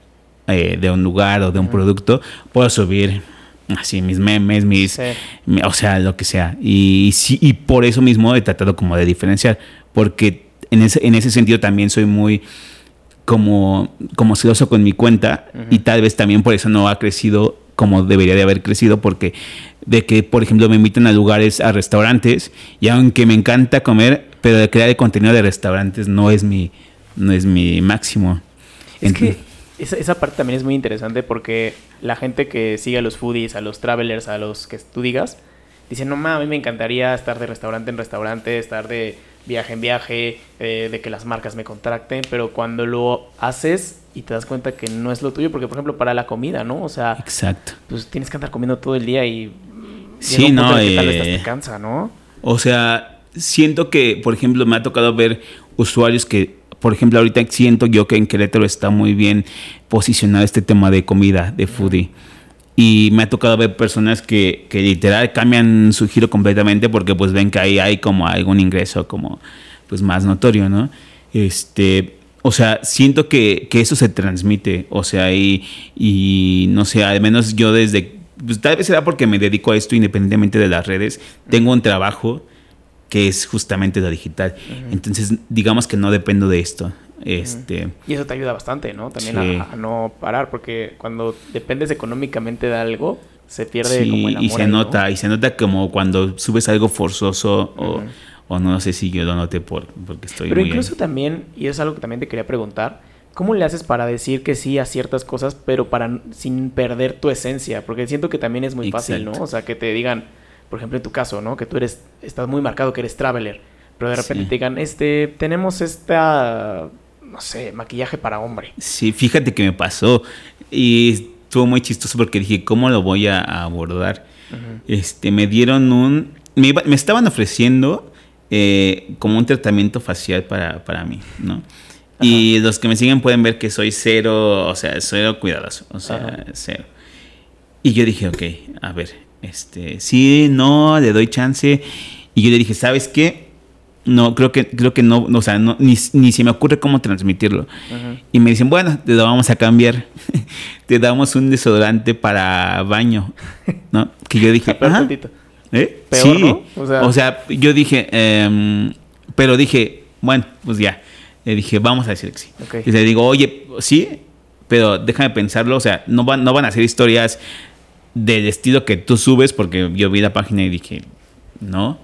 eh, de un lugar o de un producto, puedo subir así mis memes, mis, o sea, lo que sea. Y, sí, y por eso mismo he tratado como de diferenciar, porque en ese, en ese sentido también soy muy como, como celoso con mi cuenta y tal vez también por eso no ha crecido como debería de haber crecido porque de que, por ejemplo, me invitan a lugares, a restaurantes, y aunque me encanta comer, pero de crear el contenido de restaurantes no es mi, no es mi máximo. Es que esa, esa, parte también es muy interesante porque la gente que sigue a los foodies, a los travelers, a los que tú digas, dicen, no mames, a mí me encantaría estar de restaurante en restaurante, estar de viaje en viaje, eh, de que las marcas me contracten, pero cuando lo haces y te das cuenta que no es lo tuyo, porque por ejemplo para la comida, ¿no? O sea, exacto. Pues tienes que andar comiendo todo el día y sí, no, eh, tal vez te cansa, ¿no? O sea, siento que, por ejemplo, me ha tocado ver usuarios que, por ejemplo, ahorita siento yo que en Querétaro está muy bien posicionado este tema de comida, de foodie. Y me ha tocado ver personas que, que literal cambian su giro completamente porque pues ven que ahí hay como algún ingreso como pues más notorio, ¿no? Este, o sea, siento que, que eso se transmite, o sea, y, y no sé, al menos yo desde, pues tal vez será porque me dedico a esto independientemente de las redes, tengo un trabajo que es justamente lo digital. Entonces, digamos que no dependo de esto. Este, y eso te ayuda bastante, ¿no? También a, no parar, porque cuando dependes económicamente de algo, se pierde como el amor y se nota, y se nota como cuando subes algo forzoso o, o, no sé si yo lo noté por, porque estoy Pero incluso también, y es algo que también te quería preguntar, ¿cómo le haces para decir que sí a ciertas cosas, pero para sin perder tu esencia? Porque siento que también es muy fácil, ¿no? O sea, que te digan, por ejemplo, en tu caso, ¿no? Que tú eres, estás muy marcado que eres traveler, pero de repente te digan, este, tenemos esta no sé, maquillaje para hombre. Sí, fíjate que me pasó y estuvo muy chistoso porque dije, ¿cómo lo voy a abordar? Este, me dieron un, me, estaban ofreciendo eh, como un tratamiento facial para, para mí, ¿no? Y los que me siguen pueden ver que soy cero, o sea, cero cuidadoso, o sea, cero. Y yo dije, ok, a ver, este, sí, no, le doy chance. Y yo le dije, ¿sabes qué? No, creo que, creo que no, o sea, no, ni, ni se me ocurre cómo transmitirlo. Y me dicen, bueno, te lo vamos a cambiar. te damos un desodorante para baño, ¿no? Que yo dije, ah, ¿Eh? sí. O sea, yo dije, em, pero dije, bueno, pues ya. Le dije, vamos a decir que sí. Y le digo, oye, sí, pero déjame pensarlo. O sea, no van, no van a hacer historias del estilo que tú subes, porque yo vi la página y dije, ¿no?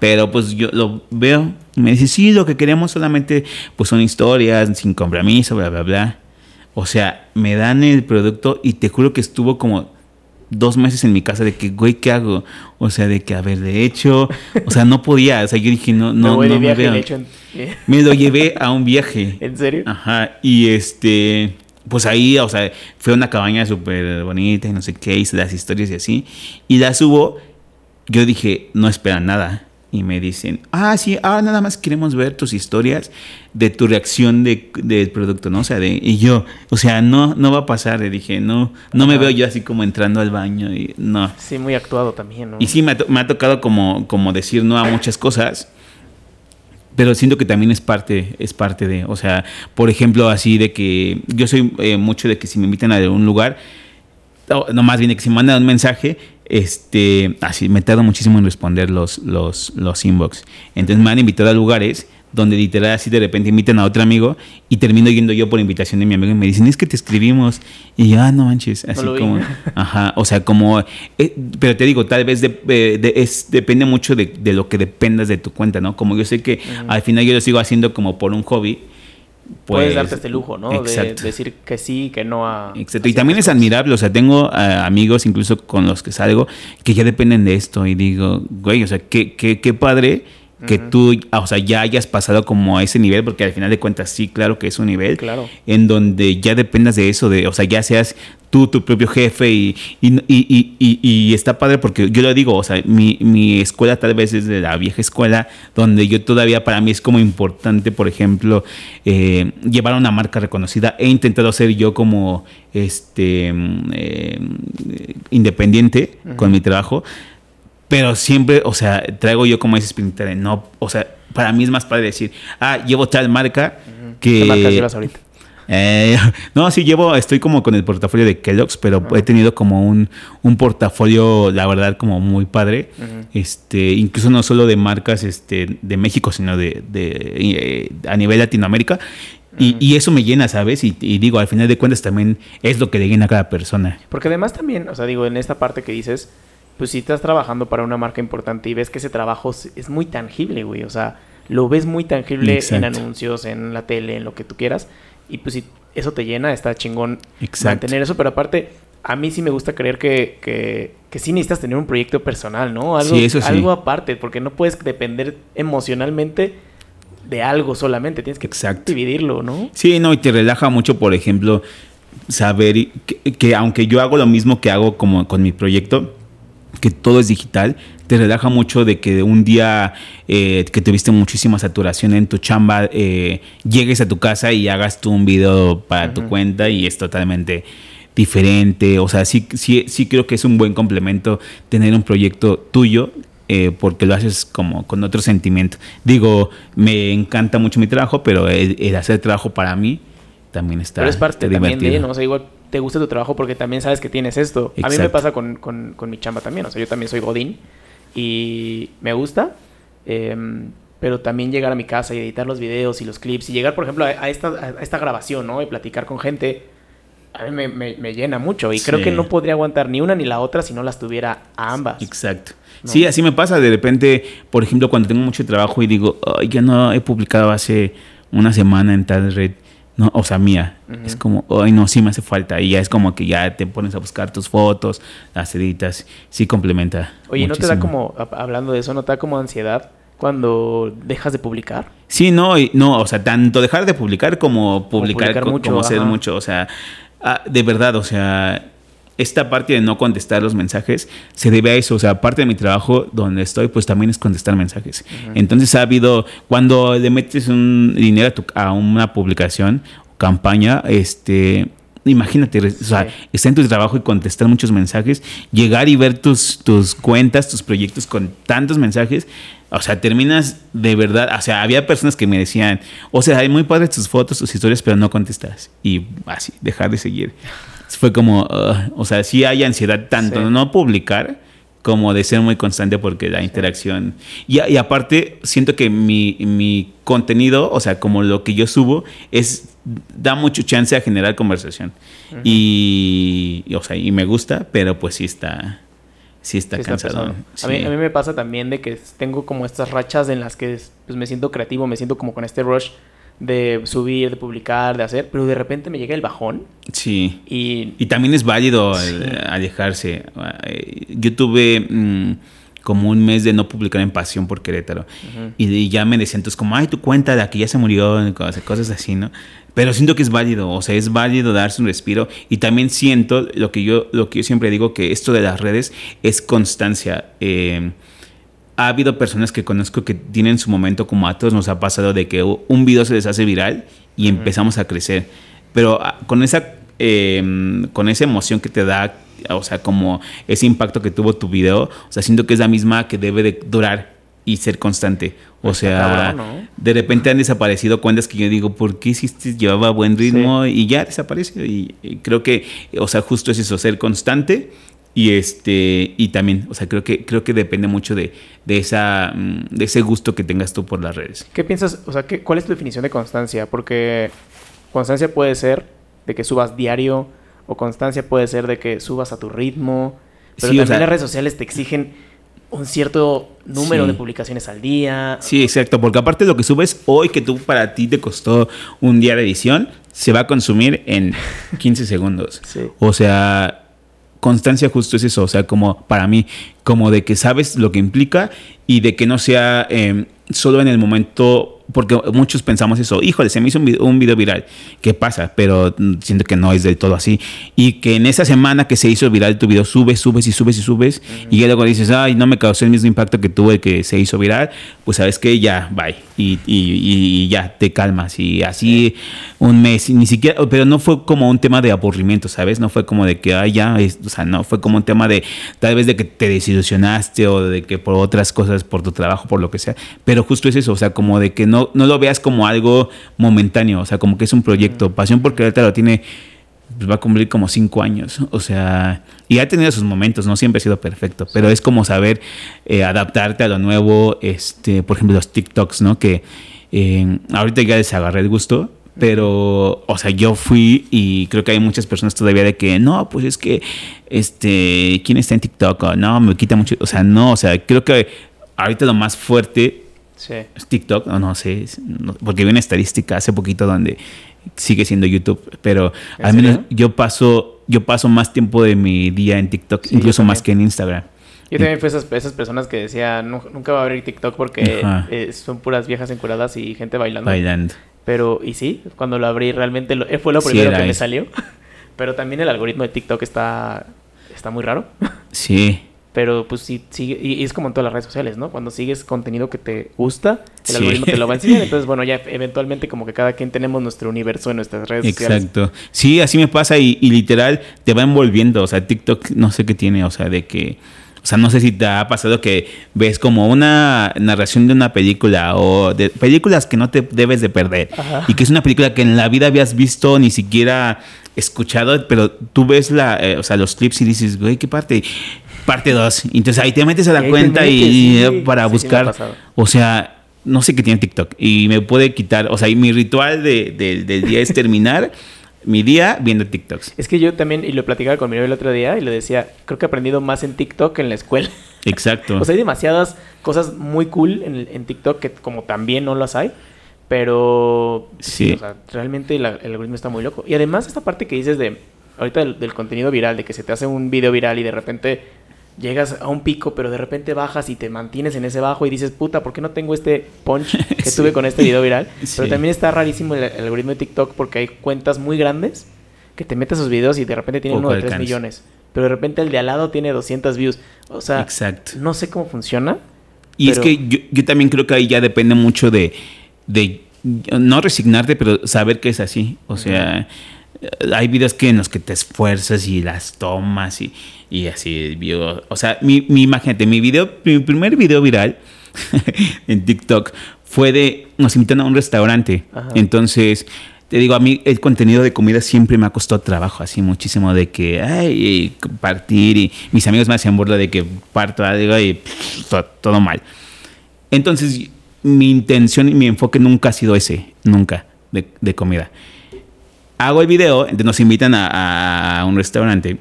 Pero pues yo lo veo y me dice, sí, lo que queremos solamente pues son historias sin compromiso, bla, bla, bla. O sea, me dan el producto y te juro que estuvo como dos meses en mi casa de que, güey, ¿qué hago? O sea, de que, a ver, de hecho, o sea, no podía, o sea, yo dije, no, no, no me veo. Me lo llevé a un viaje. ¿En serio? Ajá, y este, pues ahí, o sea, fue una cabaña súper bonita y no sé qué, hice las historias y así, y la subo yo dije, no esperan nada. Y me dicen, ah, sí, ahora nada más queremos ver tus historias de tu reacción de, del producto, ¿no? O sea, de, y yo, o sea, no, no va a pasar. Le dije, no, no me veo yo así como entrando al baño y no. Sí, muy actuado también, ¿no? Y sí, me ha, tocado como, como decir no a muchas cosas pero siento que también es parte, es parte de, o sea, por ejemplo, así de que yo soy eh, mucho de que si me invitan a un lugar, no más bien de que si me mandan un mensaje, este, así me tardo muchísimo en responder los, los, los inbox. Entonces me han invitado a lugares donde literal así de repente invitan a otro amigo y termino yendo yo por invitación de mi amigo y me dicen, es que te escribimos. Y yo, ah, no manches, así como, ajá, o sea, como, eh, pero te digo, tal vez de, es, depende mucho de, de, lo que dependas de tu cuenta, ¿no? Como yo sé que al final yo lo sigo haciendo como por un hobby, puedes pues, darte este lujo, ¿no? De decir que sí, que no a... Exacto. Y también es admirable, o sea, tengo eh, amigos incluso con los que salgo que ya dependen de esto y digo, güey, o sea, qué, qué, qué padre que tú, o sea, ya hayas pasado como a ese nivel, porque al final de cuentas sí, claro que es un nivel, claro. en donde ya dependas de eso, de, o sea, ya seas tú tu propio jefe y, y, y, y, está padre porque yo lo digo, o sea, mi, mi, escuela tal vez es de la vieja escuela, donde yo todavía para mí es como importante, por ejemplo, eh, llevar una marca reconocida. He intentado ser yo como este eh, independiente con mi trabajo, pero siempre, o sea, traigo yo como ese espíritu de no, o sea, para mí es más padre decir, ah, llevo tal marca que... ¿Qué marca llevas ahorita? Eh, no, sí llevo, estoy como con el portafolio de Kellogg's, pero he tenido como un, un, portafolio, la verdad, como muy padre. Este, incluso no solo de marcas este, de México, sino de, de eh, a nivel Latinoamérica. Y, y, eso me llena, ¿sabes? Y, y, digo, al final de cuentas también es lo que le llena a cada persona. Porque además también, o sea, digo, en esta parte que dices, pues si estás trabajando para una marca importante y ves que ese trabajo es muy tangible, güey, o sea, lo ves muy tangible en anuncios, en la tele, en lo que tú quieras, y pues si eso te llena, está chingón mantener eso, pero aparte, a mí sí me gusta creer que, que, que sí necesitas tener un proyecto personal, ¿no? Algo, algo aparte, porque no puedes depender emocionalmente de algo solamente, tienes que dividirlo, ¿no? Sí, no, y te relaja mucho, por ejemplo, saber que, aunque yo hago lo mismo que hago como con mi proyecto, que todo es digital, te relaja mucho de que un día eh, que tuviste muchísima saturación en tu chamba, eh, llegues a tu casa y hagas tú un video para tu cuenta y es totalmente diferente. O sea, sí, sí, sí creo que es un buen complemento tener un proyecto tuyo eh, porque lo haces como con otro sentimiento. Digo, me encanta mucho mi trabajo, pero el, hacer trabajo para mí también está Pero es parte también de, ¿no? O sea, igual te gusta tu trabajo porque también sabes que tienes esto. A mí me pasa con, con, con, mi chamba también. O sea, yo también soy Godín y me gusta. Em, pero también llegar a mi casa y editar los videos y los clips y llegar, por ejemplo, a, esta, a esta grabación, ¿no? Y platicar con gente a mí me, llena mucho y creo que no podría aguantar ni una ni la otra si no las tuviera a ambas. Exacto. Sí, así me pasa. De repente, por ejemplo, cuando tengo mucho trabajo y digo, Ay, ya no he publicado hace una semana en tal red, no, o sea, mía. Es como, ay, no, sí me hace falta. Y ya es como que ya te pones a buscar tus fotos, las editas, sí complementa. Oye, ¿no te da como, hablando de eso, no te da como ansiedad? cuando dejas de publicar. Sí, no, no, o sea, tanto dejar de publicar como publicar, mucho, como hacer mucho, o sea, Ah, de verdad, o sea, esta parte de no contestar los mensajes se debe a eso. O sea, parte de mi trabajo donde estoy, pues también es contestar mensajes. Entonces ha habido, cuando le metes un dinero a, una publicación o campaña, este, imagínate, o sea, está en tu trabajo y contestar muchos mensajes, llegar y ver tus, tus cuentas, tus proyectos con tantos mensajes, o sea, terminas de verdad, o sea, había personas que me decían, o sea, hay muy padres tus fotos, tus historias, pero no contestas. Y así, dejar de seguir. Fue como, o sea, sí hay ansiedad tanto de no publicar como de ser muy constante porque la interacción... Y, y, aparte, siento que mi, mi contenido, o sea, como lo que yo subo, es da mucho chance a generar conversación. y, y, o sea, y me gusta, pero pues sí está sí está cansado. a, mí, a mí me pasa también de que tengo como estas rachas en las que pues, me siento creativo, me siento como con este rush de subir, de publicar, de hacer, pero de repente me llega el bajón. Sí. Y, y también es válido alejarse. Eh, yo tuve... Mm, como un mes de no publicar en Pasión por Querétaro. y, ya me decían, entonces, como, ay, tu cuenta de aquí ya se murió, cosas, así, ¿no? Pero siento que es válido, o sea, es válido darse un respiro. Y también siento lo que yo, lo que yo siempre digo, que esto de las redes es constancia. Eh, ha habido personas que conozco que tienen su momento, como a todos nos ha pasado, de que un video se les hace viral y empezamos a crecer. Pero ah, con esa, eh, con esa emoción que te da o sea, como ese impacto que tuvo tu video, o sea, siento que es la misma que debe de durar y ser constante. O sea, de repente han desaparecido cuentas que yo digo, ¿por qué hiciste? Llevaba buen ritmo y ya desapareció. Y, creo que, o sea, justo es eso, ser constante y este y también, o sea, creo que creo que depende mucho de, de esa mm, de ese gusto que tengas tú por las redes. ¿Qué piensas? O sea, ¿qué, ¿cuál es tu definición de constancia? Porque constancia puede ser de que subas diario o constancia puede ser de que subas a tu ritmo. Pero también las redes sociales te exigen un cierto número de publicaciones al día. Sí, exacto, porque aparte de lo que subes hoy, que tú para ti te costó un día de edición, se va a consumir en 15 segundos. O sea, constancia justo es eso, o sea, como para mí, como de que sabes lo que implica y de que no sea em, solo en el momento porque muchos pensamos eso, híjole, se me hizo un video, viral, ¿qué pasa? Pero siento que no es del todo así. Y que en esa semana que se hizo viral tu video, subes, subes y subes y subes, y luego dices, ay, no me causó el mismo impacto que tuvo el que se hizo viral, pues sabes que ya, bye. Y, y, ya, te calmas. Y así un mes, ni siquiera, pero no fue como un tema de aburrimiento, ¿sabes? No fue como de que, ay, ya, o sea, no, fue como un tema de tal vez de que te desilusionaste o de que por otras cosas, por tu trabajo, por lo que sea. Pero justo es eso, o sea, como de que no no, lo veas como algo momentáneo, o sea, como que es un proyecto. Pasión por lo tiene, pues, va a cumplir como cinco años, o sea, y ha tenido sus momentos, no siempre ha sido perfecto, pero es como saber eh, adaptarte a lo nuevo, este, por ejemplo, los TikToks, ¿no? Que eh, ahorita ya les agarré el gusto, Pero, o sea, yo fui y creo que hay muchas personas todavía de que, no, pues es que, este, ¿quién está en TikTok? O, no, me quita mucho. O sea, no, o sea, creo que ahorita lo más fuerte Sí. es TikTok, o no sé, no- porque vi una estadística hace poquito donde sigue siendo YouTube, pero ¿En al menos serio? yo paso, yo paso más tiempo de mi día en TikTok, Sí, incluso más que en Instagram. Yo también fui esas, esas personas que decían, "Nu- nunca va a abrir TikTok porque eh, son puras viejas encuradas y gente bailando. Bailando. Pero, y sí, cuando lo abrí realmente lo- fue lo Sí, primero que me salió. Pero también el algoritmo de TikTok está, está muy raro. Sí. Pero pues sí, sigue, y es como en todas las redes sociales, ¿no? Cuando sigues contenido que te gusta, el Sí. algoritmo te lo va a enseñar. Entonces, bueno, ya eventualmente como que cada quien tenemos nuestro universo en nuestras redes sociales. Exacto. Sí, así me pasa y, y literal te va envolviendo. O sea, TikTok no sé qué tiene, o sea, de que... O sea, no sé si te ha pasado que ves como una narración de una película o de películas que no te debes de perder. Ajá. Y que es una película que en la vida habías visto, ni siquiera escuchado, pero tú ves la, eh, o sea, los clips y dices, güey, ¿qué parte? Parte 2. Entonces ahí te metes a la cuenta y, sí. eh, para Sí, buscar. o sea, no sé qué tiene TikTok. Y me puede quitar, o sea, y mi ritual de, de- del día es terminar mi día viendo TikToks. Es que yo también, y lo platicaba con mi novio el otro día, y le decía, creo que he aprendido más en TikTok que en la escuela. Exacto. O sea, hay demasiadas cosas muy cool en, en TikTok que como también no las hay. Pero sí, Sí. o sea, realmente la- el algoritmo está muy loco. Y además esta parte que dices de ahorita del, del contenido viral, de que se te hace un video viral y de repente llegas a un pico, pero de repente bajas y te mantienes en ese bajo y dices, puta, ¿por qué no tengo este punch que Sí. tuve con este video viral? Sí. Pero también está rarísimo el, el algoritmo de TikTok porque hay cuentas muy grandes que te metes esos videos y de repente tienen Poco uno de 3 alcance. millones. Pero de repente el de al lado tiene 200 views. O sea, Exacto. no sé cómo funciona. Y es que yo, yo también creo que ahí ya depende mucho de, de no resignarte, pero saber que es así. O sea, hay videos que en los que te esfuerzas y las tomas y, y así. Yo, o sea, mi, mi, imagínate, mi video, mi primer video viral en TikTok fue de, nos invitan a un restaurante. Ajá. Entonces, te digo, a mí el contenido de comida siempre me ha costado trabajo, así muchísimo de que, ay, partir y mis amigos me hacían burla de que parto algo y pff, todo mal. Entonces, mi intención y mi enfoque nunca ha sido ese, nunca, de, de comida. Hago el video, nos invitan a, a un restaurante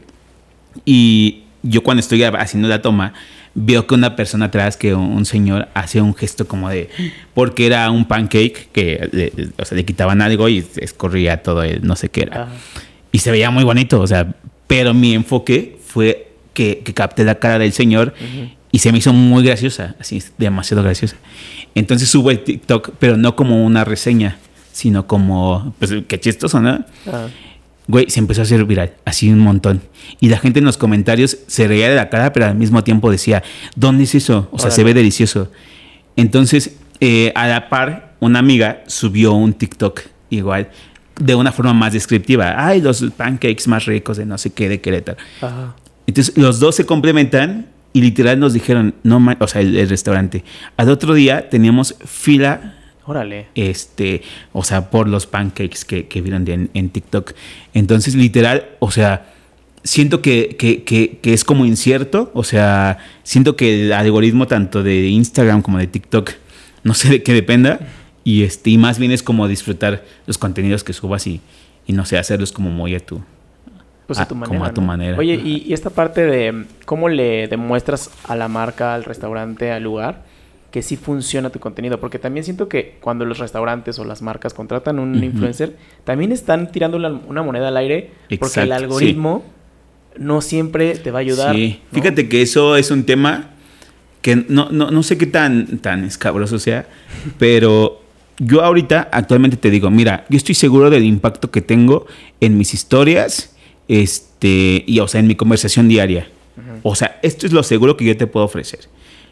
y yo cuando estoy haciendo la toma, veo que una persona atrás, que un, señor, hace un gesto como de, porque era un pancake que le, o sea, le quitaban algo y escorría todo el no sé qué era. Ajá. Y se veía muy bonito, o sea, pero mi enfoque fue que, que capté la cara del señor y se me hizo muy graciosa, así, demasiado graciosa. Entonces subo el TikTok, pero no como una reseña, sino como, pues qué chistoso, ¿no? Ajá. Güey, se empezó a hacer viral, así un montón. Y la gente en los comentarios se reía de la cara, pero al mismo tiempo decía, ¿dónde es eso? O sea, Órale. se ve delicioso. Entonces, eh, a la par, una amiga subió un TikTok igual, de una forma más descriptiva. Ay, los pancakes más ricos de no sé qué, de Querétaro. Ajá. Entonces, los dos se complementan y literal nos dijeron, no, o sea, el, el restaurante. Al otro día teníamos fila Órale. este, o sea, por los pancakes que, que vieron en, en TikTok. Entonces, literal, o sea, siento que, que, que, que es como incierto, o sea, siento que el algoritmo tanto de Instagram como de TikTok, no sé de qué dependa, y, este, y más bien es como disfrutar los contenidos que subas y, y no sé, hacerlos como muy a tu... Pues a tu como manera. a tu ¿no? manera. Oye, y, y esta parte de cómo le demuestras a la marca, al restaurante, al lugar, que sí funciona tu contenido. Porque también siento que cuando los restaurantes o las marcas contratan un influencer, también están tirando una, moneda al aire. porque el algoritmo no siempre te va a ayudar. Sí, ¿no? fíjate que eso es un tema que no, no, no sé qué tan, tan escabroso sea, pero yo ahorita actualmente te digo, mira, yo estoy seguro del impacto que tengo en mis historias, este, y o sea, en mi conversación diaria. O sea, esto es lo seguro que yo te puedo ofrecer.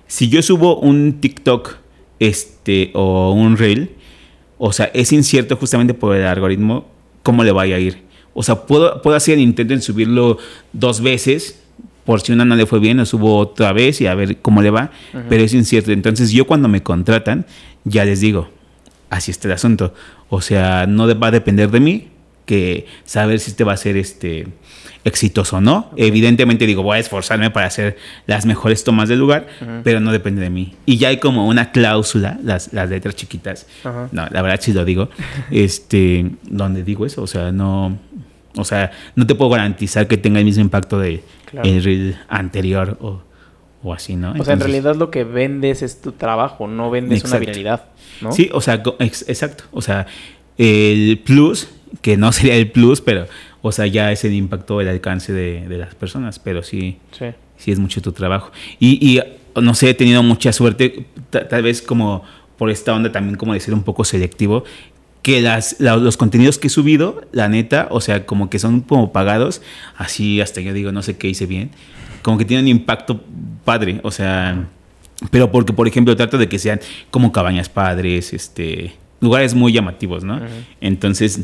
Si yo subo un TikTok, este, o un reel, o sea, es incierto justamente por el algoritmo cómo le vaya a ir. O sea, puedo, puedo hacer el intento en subirlo dos veces, por si una no le fue bien, lo subo otra vez y a ver cómo le va, pero es incierto. Entonces yo cuando me contratan, ya les digo, así está el asunto. O sea, no va a depender de mí, que saber si te va a ser este exitoso o no. Evidentemente digo, voy a esforzarme para hacer las mejores tomas del lugar, pero no depende de mí. Y ya hay como una cláusula, las, las letras chiquitas, no, la verdad sí lo digo, este, donde digo eso, o sea, no, o sea, no te puedo garantizar que tenga el mismo impacto de Claro. el reel anterior o, o así, ¿no? O sea, en realidad lo que vendes es tu trabajo, no vendes una viralidad, ¿no? Sí, o sea, ex- exacto. O sea, el plus, que no sería el plus, pero, o sea, ya es el impacto, el alcance de, de las personas, pero sí, Sí. sí es mucho tu trabajo. Y, y, no sé, he tenido mucha suerte, ta- tal vez como por esta onda también como de ser un poco selectivo, que las, la- los contenidos que he subido, la neta, o sea, como que son como pagados, así hasta yo digo, no sé qué hice bien, como que tienen un impacto padre, o sea, pero porque, por ejemplo, trato de que sean como cabañas padres, este, lugares muy llamativos, ¿no? Entonces,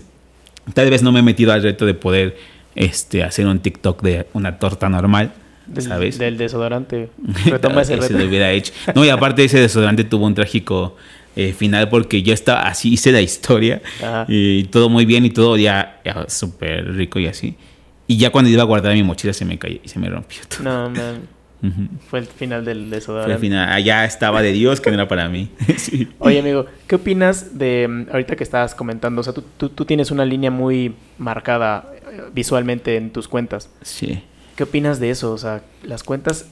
tal vez no me he metido al reto de poder este, hacer un TikTok de una torta normal, Del, ¿sabes? Del desodorante. Retoma ese reto. lo hubiera hecho. No, y aparte ese desodorante tuvo un trágico eh, final porque yo estaba así, hice la historia Ajá. y todo muy bien y todo ya, ya súper rico y así. Y ya cuando iba a guardar mi mochila se me cayó y se me rompió todo. No, man. Fue el final del Fue desodorante. al final, allá estaba de Dios que no era para mí. Sí. Oye, amigo, ¿qué opinas de mm, ahorita que estabas comentando? O sea, tú, tú, tú tienes una línea muy marcada eh, visualmente en tus cuentas. Sí. ¿Qué opinas de eso? O sea, las cuentas,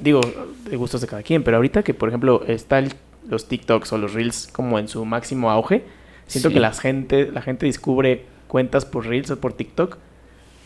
digo, de gustos de cada quien, pero ahorita que, por ejemplo, están los TikToks o los Reels como en su máximo auge, siento Sí. que la gente, la gente descubre cuentas por Reels o por TikTok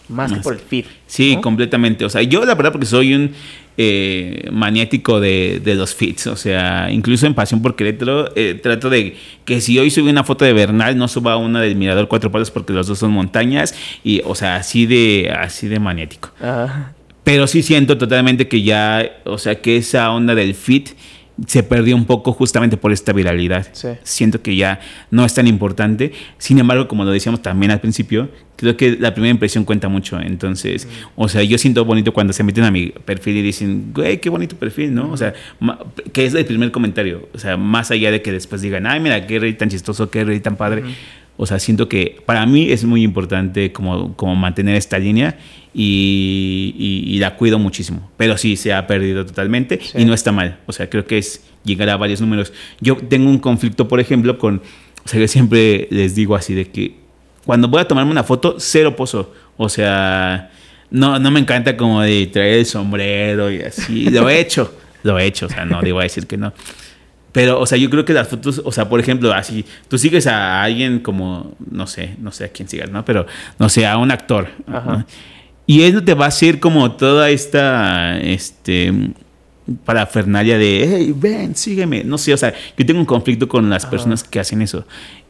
más que por el feed. Sí, ¿no? completamente. O sea, yo la verdad porque soy un eh, maniático de, de los feeds. O sea, incluso en Pasión por Querétaro eh, trato de que si hoy subí una foto de Bernal, no suba una del Mirador Cuatro Palos porque los dos son montañas. Y, o sea, así de, así de maniático. Ajá. Pero sí siento totalmente que ya, o sea, que esa onda del fit se perdió un poco justamente por esta viralidad. Sí. Siento que ya no es tan importante. Sin embargo, como lo decíamos también al principio, creo que la primera impresión cuenta mucho. Entonces, o sea, yo siento bonito cuando se meten a mi perfil y dicen, güey, qué bonito perfil, ¿no? O sea, ma- que es el primer comentario. O sea, más allá de que después digan, ay, mira, qué rey tan chistoso, qué rey tan padre. O sea, siento que para mí es muy importante como, como mantener esta línea y, y- y la cuido muchísimo. Pero sí, se ha perdido totalmente Sí. y no está mal. O sea, creo que es llegar a varios números. Yo tengo un conflicto, por ejemplo, con... O sea, yo siempre les digo así de que cuando voy a tomarme una foto, cero pozo. O sea, no, no me encanta como de traer el sombrero y así. Lo he hecho, lo he hecho. O sea, no digo a decir que no. Pero, o sea, yo creo que las fotos, o sea, por ejemplo, así, tú sigues a alguien como, no sé, no sé a quién sigas, ¿no? Pero, no sé, a un actor. Ajá. ¿no? Y él te va a hacer como toda esta, este, parafernalia de, hey, ven, sígueme. No sé, o sea, yo tengo un conflicto con las Ajá. personas que hacen eso.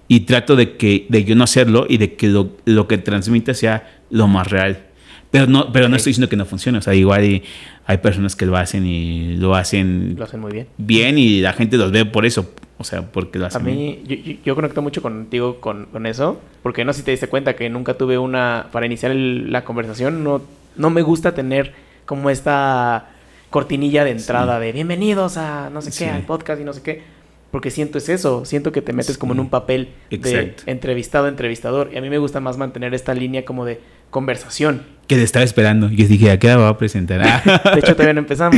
Y trato de que, de yo no hacerlo y de que lo, lo que transmita sea lo más real. Pero no, pero no estoy diciendo que no funcione. O sea, igual y hay personas que lo hacen y lo hacen Lo hacen muy bien. bien y la gente los ve por eso. O sea, porque lo A hacen bien. mí, yo, yo- yo conecto mucho contigo con, con eso, porque no sé si te diste cuenta que nunca tuve una, para iniciar el- la conversación, no, no me gusta tener como esta cortinilla de entrada de bienvenidos a no sé qué, Sí. al podcast y no sé qué, porque siento es eso, siento que te metes como en un papel de entrevistado, entrevistador, y a mí me gusta más mantener esta línea como de conversación. Que te estaba esperando. Yo dije, ¿a qué hora va a presentar? De hecho, todavía no empezamos.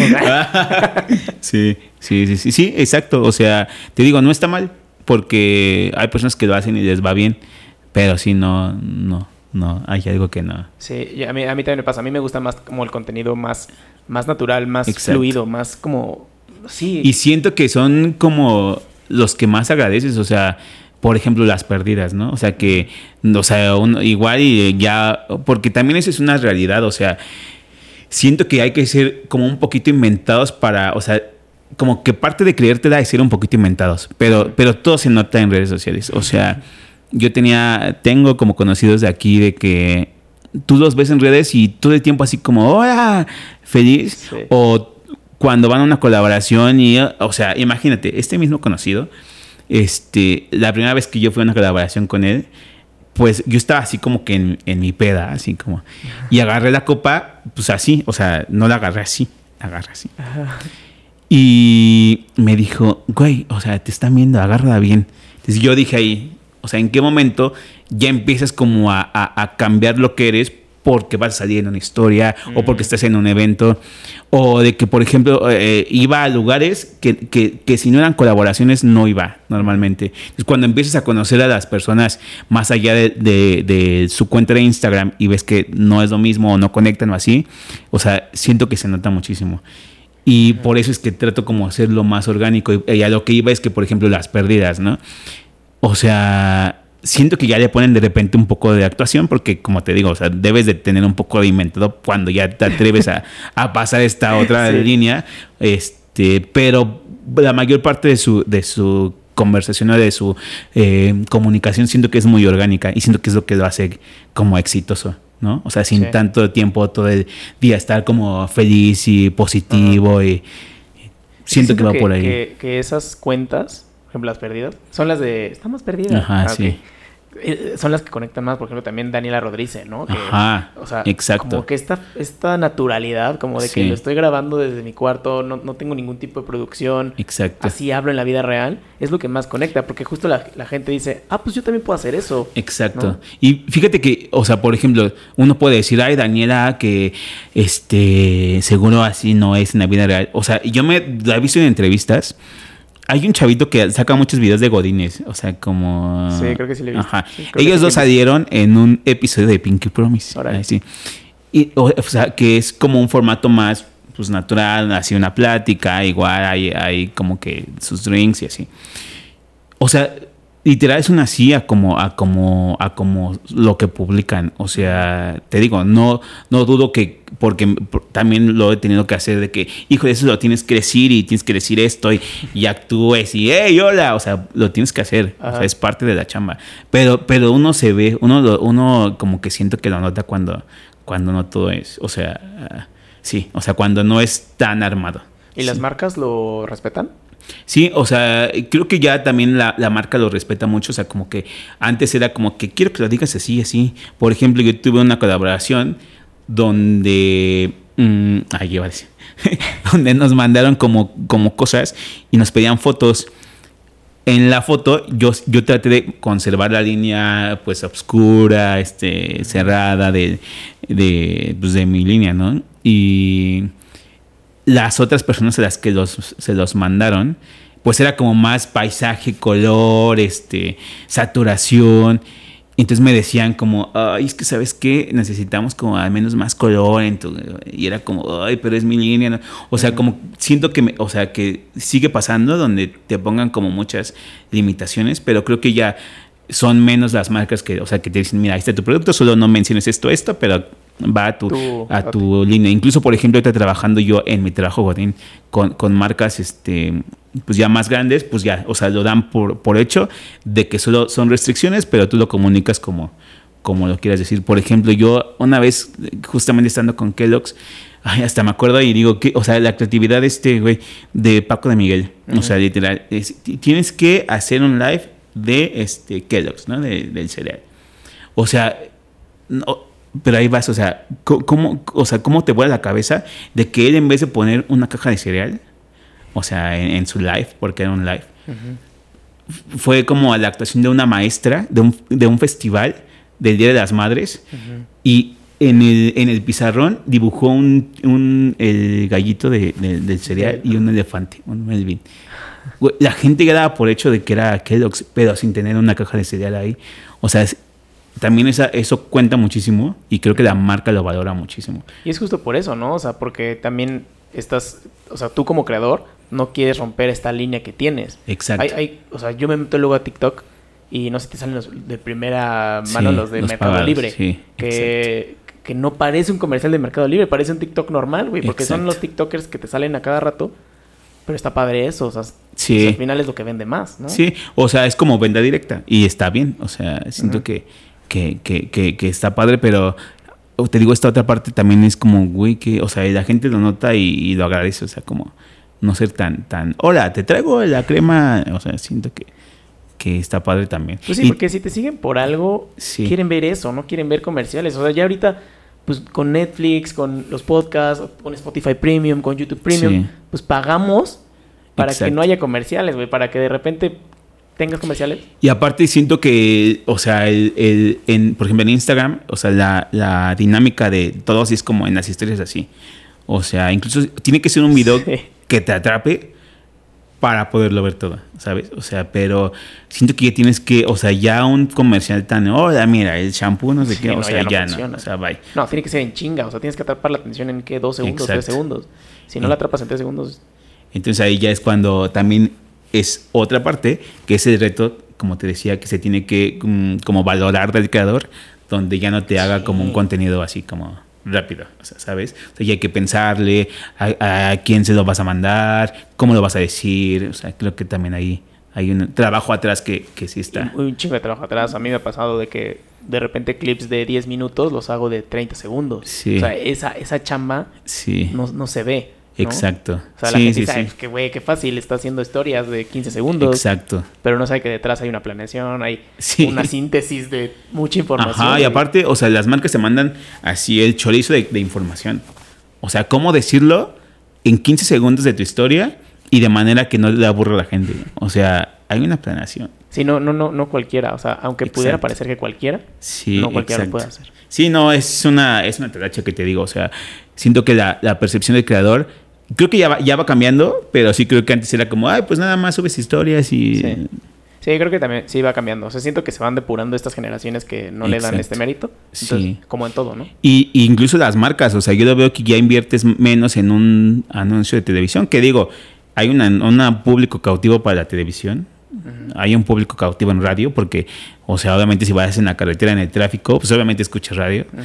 sí, sí, sí, sí, sí, exacto. O sea, te digo, no está mal porque hay personas que lo hacen y les va bien, pero sí, no, no, no, hay algo que no. Sí, y a mí, a mí también me pasa. A mí me gusta más como el contenido más, más natural, más Exacto. fluido, más como... Sí. Y siento que son como los que más agradeces, o sea, por ejemplo, las perdidas, ¿no? O sea, que, o sea, un- igual y ya, porque también eso es una realidad, o sea, siento que hay que ser como un poquito inventados para, o sea, como que parte de creértela es ser un poquito inventados, pero, pero todo se nota en redes sociales, o sea, yo tenía, tengo como conocidos de aquí de que tú los ves en redes y todo el tiempo así como, hola, feliz, Sí. o cuando van a una colaboración y, o sea, imagínate, este mismo conocido, este, la primera vez que yo fui a una colaboración con él, pues yo estaba así como que en, en mi peda, así como, y agarré la copa, pues así, o sea, no la agarré así, la agarré así. Ajá. Y me dijo, güey, o sea, te están viendo, agárrala bien. Entonces yo dije ahí, O sea, ¿en qué momento ya empiezas como a, a, a cambiar lo que eres porque vas a salir en una historia o porque estás en un evento o de que por ejemplo eh, iba a lugares que, que, que, si no eran colaboraciones no iba normalmente. Entonces cuando empiezas a conocer a las personas más allá de, de, de, su cuenta de Instagram y ves que no es lo mismo o no conectan o así o sea siento que se nota muchísimo. Y por eso es que trato como hacerlo más orgánico. Y, y a lo que iba es que por ejemplo las pérdidas no o sea siento que ya le ponen de repente un poco de actuación porque como te digo, o sea, debes de tener un poco de inventado cuando ya te atreves a, a pasar esta otra sí. línea, este, pero la mayor parte de su, de su conversación o de su eh, comunicación siento que es muy orgánica y siento que es lo que lo hace como exitoso. ¿no? O sea, sin sí. tanto tiempo todo el día estar como feliz y positivo uh -huh. y, siento, siento, que va que, por ahí. Que, que, esas cuentas, por ejemplo, las perdidas, son las de estamos perdidas. Ajá, ah, sí. Okay son las que conectan más, por ejemplo, también Daniela Rodríguez, ¿no? Que, Ajá, o sea, exacto. como que esta, esta naturalidad, como de que sí. lo estoy grabando desde mi cuarto, no, no, tengo ningún tipo de producción. Exacto. Así hablo en la vida real, es lo que más conecta, porque justo la, la gente dice, ah, pues yo también puedo hacer eso. Exacto. ¿no? Y fíjate que, o sea, por ejemplo, uno puede decir, ay, Daniela, que este, seguro así no es en la vida real. O sea, yo me la he visto en entrevistas hay un chavito que saca muchos videos de Godines, o sea, como... Sí, creo que sí le he visto. Ajá. Sí, Ellos dos salieron en un episodio de Pinky Promise. Ahora sí. Y, o, o, sea, que es como un formato más pues, natural, así una plática, igual hay, hay como que sus drinks y así. O sea, literal es una así a como a como a como lo que publican. O sea te digo no no dudo que porque también lo he tenido que hacer de que hijo de eso lo tienes que decir y tienes que decir esto y, y actúes y hey hola o sea lo tienes que hacer o sea, es parte de la chamba. Pero pero uno se ve uno uno como que siento que lo nota cuando cuando no todo es o sea sí o sea cuando no es tan armado. Y las marcas lo respetan Sí, o sea, creo que ya también la, la, marca lo respeta mucho, o sea, como que antes era como que quiero que lo digas así, así. Por ejemplo, yo tuve una colaboración donde... Mmm, ay, decir, donde nos mandaron como, como cosas y nos pedían fotos. En la foto yo, yo traté de conservar la línea pues oscura, este, cerrada de, de, pues, de mi línea, ¿no? Y las otras personas a las que los, se los mandaron, pues era como más paisaje, color, este, saturación. Entonces me decían como, ay, es que sabes qué, necesitamos como al menos más color. y era como, ay, pero es mi línea. O sea, como siento que, me, o sea, que sigue pasando donde te pongan como muchas limitaciones, pero creo que ya son menos las marcas que, o sea, que te dicen, mira, ahí está tu producto, solo no menciones esto, esto, pero va a tu, tu a tu okay. línea. Incluso, por ejemplo, ahorita trabajando yo en mi trabajo Godín con, con, marcas este, pues ya más grandes, pues ya, o sea, lo dan por, por hecho de que solo son restricciones, pero tú lo comunicas como, como lo quieras decir. Por ejemplo, yo una vez, justamente estando con Kellogg's, ay, hasta me acuerdo y digo que, o sea, la creatividad de este güey, de Paco de Miguel, uh -huh. o sea, literal, es, tienes que hacer un live de este Kellogg's, ¿no? De, del cereal. O sea, no, pero ahí vas, o sea, ¿cómo, o sea, ¿cómo te vuela la cabeza de que él en vez de poner una caja de cereal, o sea, en, en su live, porque era un live, uh -huh. fue como la actuación de una maestra de un, de un festival del Día de las Madres uh -huh. y en el, en el pizarrón dibujó un, un el gallito de, de, del cereal y un elefante, un Melvin. La gente ya daba por hecho de que era Kellogg's, pero sin tener una caja de cereal ahí. O sea, también esa, eso cuenta muchísimo y creo que la marca lo valora muchísimo. Y es justo por eso, ¿no? O sea, porque también estás, o sea, tú como creador no quieres romper esta línea que tienes. Exacto. Hay, hay, o sea, yo me meto luego a TikTok y no sé, te salen los de primera mano sí, los de los Mercado pagados, Libre. Sí, que, que no parece un comercial de Mercado Libre, parece un TikTok normal, güey, porque exacto. son los TikTokers que te salen a cada rato. Pero está padre eso, o sea, sí. o sea, al final es lo que vende más, ¿no? Sí, o sea, es como venta directa y está bien, o sea, siento uh -huh. que, que, que, que, que, está padre, pero te digo, esta otra parte también es como, güey, que, o sea, la gente lo nota y, y, lo agradece, o sea, como no ser tan, tan, hola, te traigo la crema, o sea, siento que, que está padre también. Pues sí, y, porque si te siguen por algo, sí. quieren ver eso, no quieren ver comerciales, o sea, ya ahorita pues con Netflix, con los podcasts, con Spotify Premium, con YouTube Premium, sí. pues pagamos para Exacto. que no haya comerciales, güey, para que de repente tengas comerciales. Y aparte siento que, o sea, el, el- en, por ejemplo en Instagram, o sea, la, la dinámica de todos es como en las historias así. O sea, incluso tiene que ser un video Sí. que te atrape para poderlo ver todo, ¿sabes? O sea, pero siento que ya tienes que, o sea, ya un comercial tan, hola, mira, el shampoo, no sé Sí, qué, o no, sea, ya no ya no, funciona. o sea, bye. No, tiene que ser en chinga. O sea, tienes que atrapar la atención en qué, dos segundos, tres segundos. Si no Eh. la atrapas en tres segundos, Entonces ahí ya es cuando también es otra parte, que es el reto, como te decía, que se tiene que mm, como valorar del creador, donde ya no te haga como un Sí. contenido así como rápido, o sea, ¿sabes? O sea, ya hay que pensarle a, a quién se lo vas a mandar, cómo lo vas a decir, o sea, creo que también ahí hay un trabajo atrás que, que sí está. un chingo de trabajo atrás. A mí me ha pasado de que de repente clips de 10 minutos los hago de 30 segundos. Sí. O sea, esa, esa chamba Sí, no, no se ve. ¿No? exacto. O sea, la sí, gente sí, dice, sí. "Ay, qué güey, qué fácil, está haciendo historias de 15 segundos. Exacto. Pero no sabe que detrás hay una planeación, hay una síntesis de mucha información. Ajá, y aparte, o sea, las marcas te mandan así el chorizo de, de información. O sea, cómo decirlo en 15 segundos de tu historia y de manera que no le aburra a la gente. O sea, hay una planeación. Sí, no, no, no, no cualquiera. O sea, aunque pudiera parecer que cualquiera, Sí, no cualquiera exacto. lo puede hacer. Sí, no, es una, es una que te digo. O sea, siento que la, la percepción del creador, creo que ya va, ya va cambiando, pero sí creo que antes era como, ay, pues nada más subes historias y... Sí. Sí, creo que también sí va cambiando. O sea, siento que se van depurando estas generaciones que no le dan este mérito. Sí. Como en todo, ¿no? Y, y incluso las marcas, o sea, yo lo veo que ya inviertes menos en un anuncio de televisión, que digo, hay una- un público cautivo para la televisión, hay un público cautivo en radio, porque, o sea, obviamente si vas en la carretera, en el tráfico, pues obviamente escuchas radio, Ujú.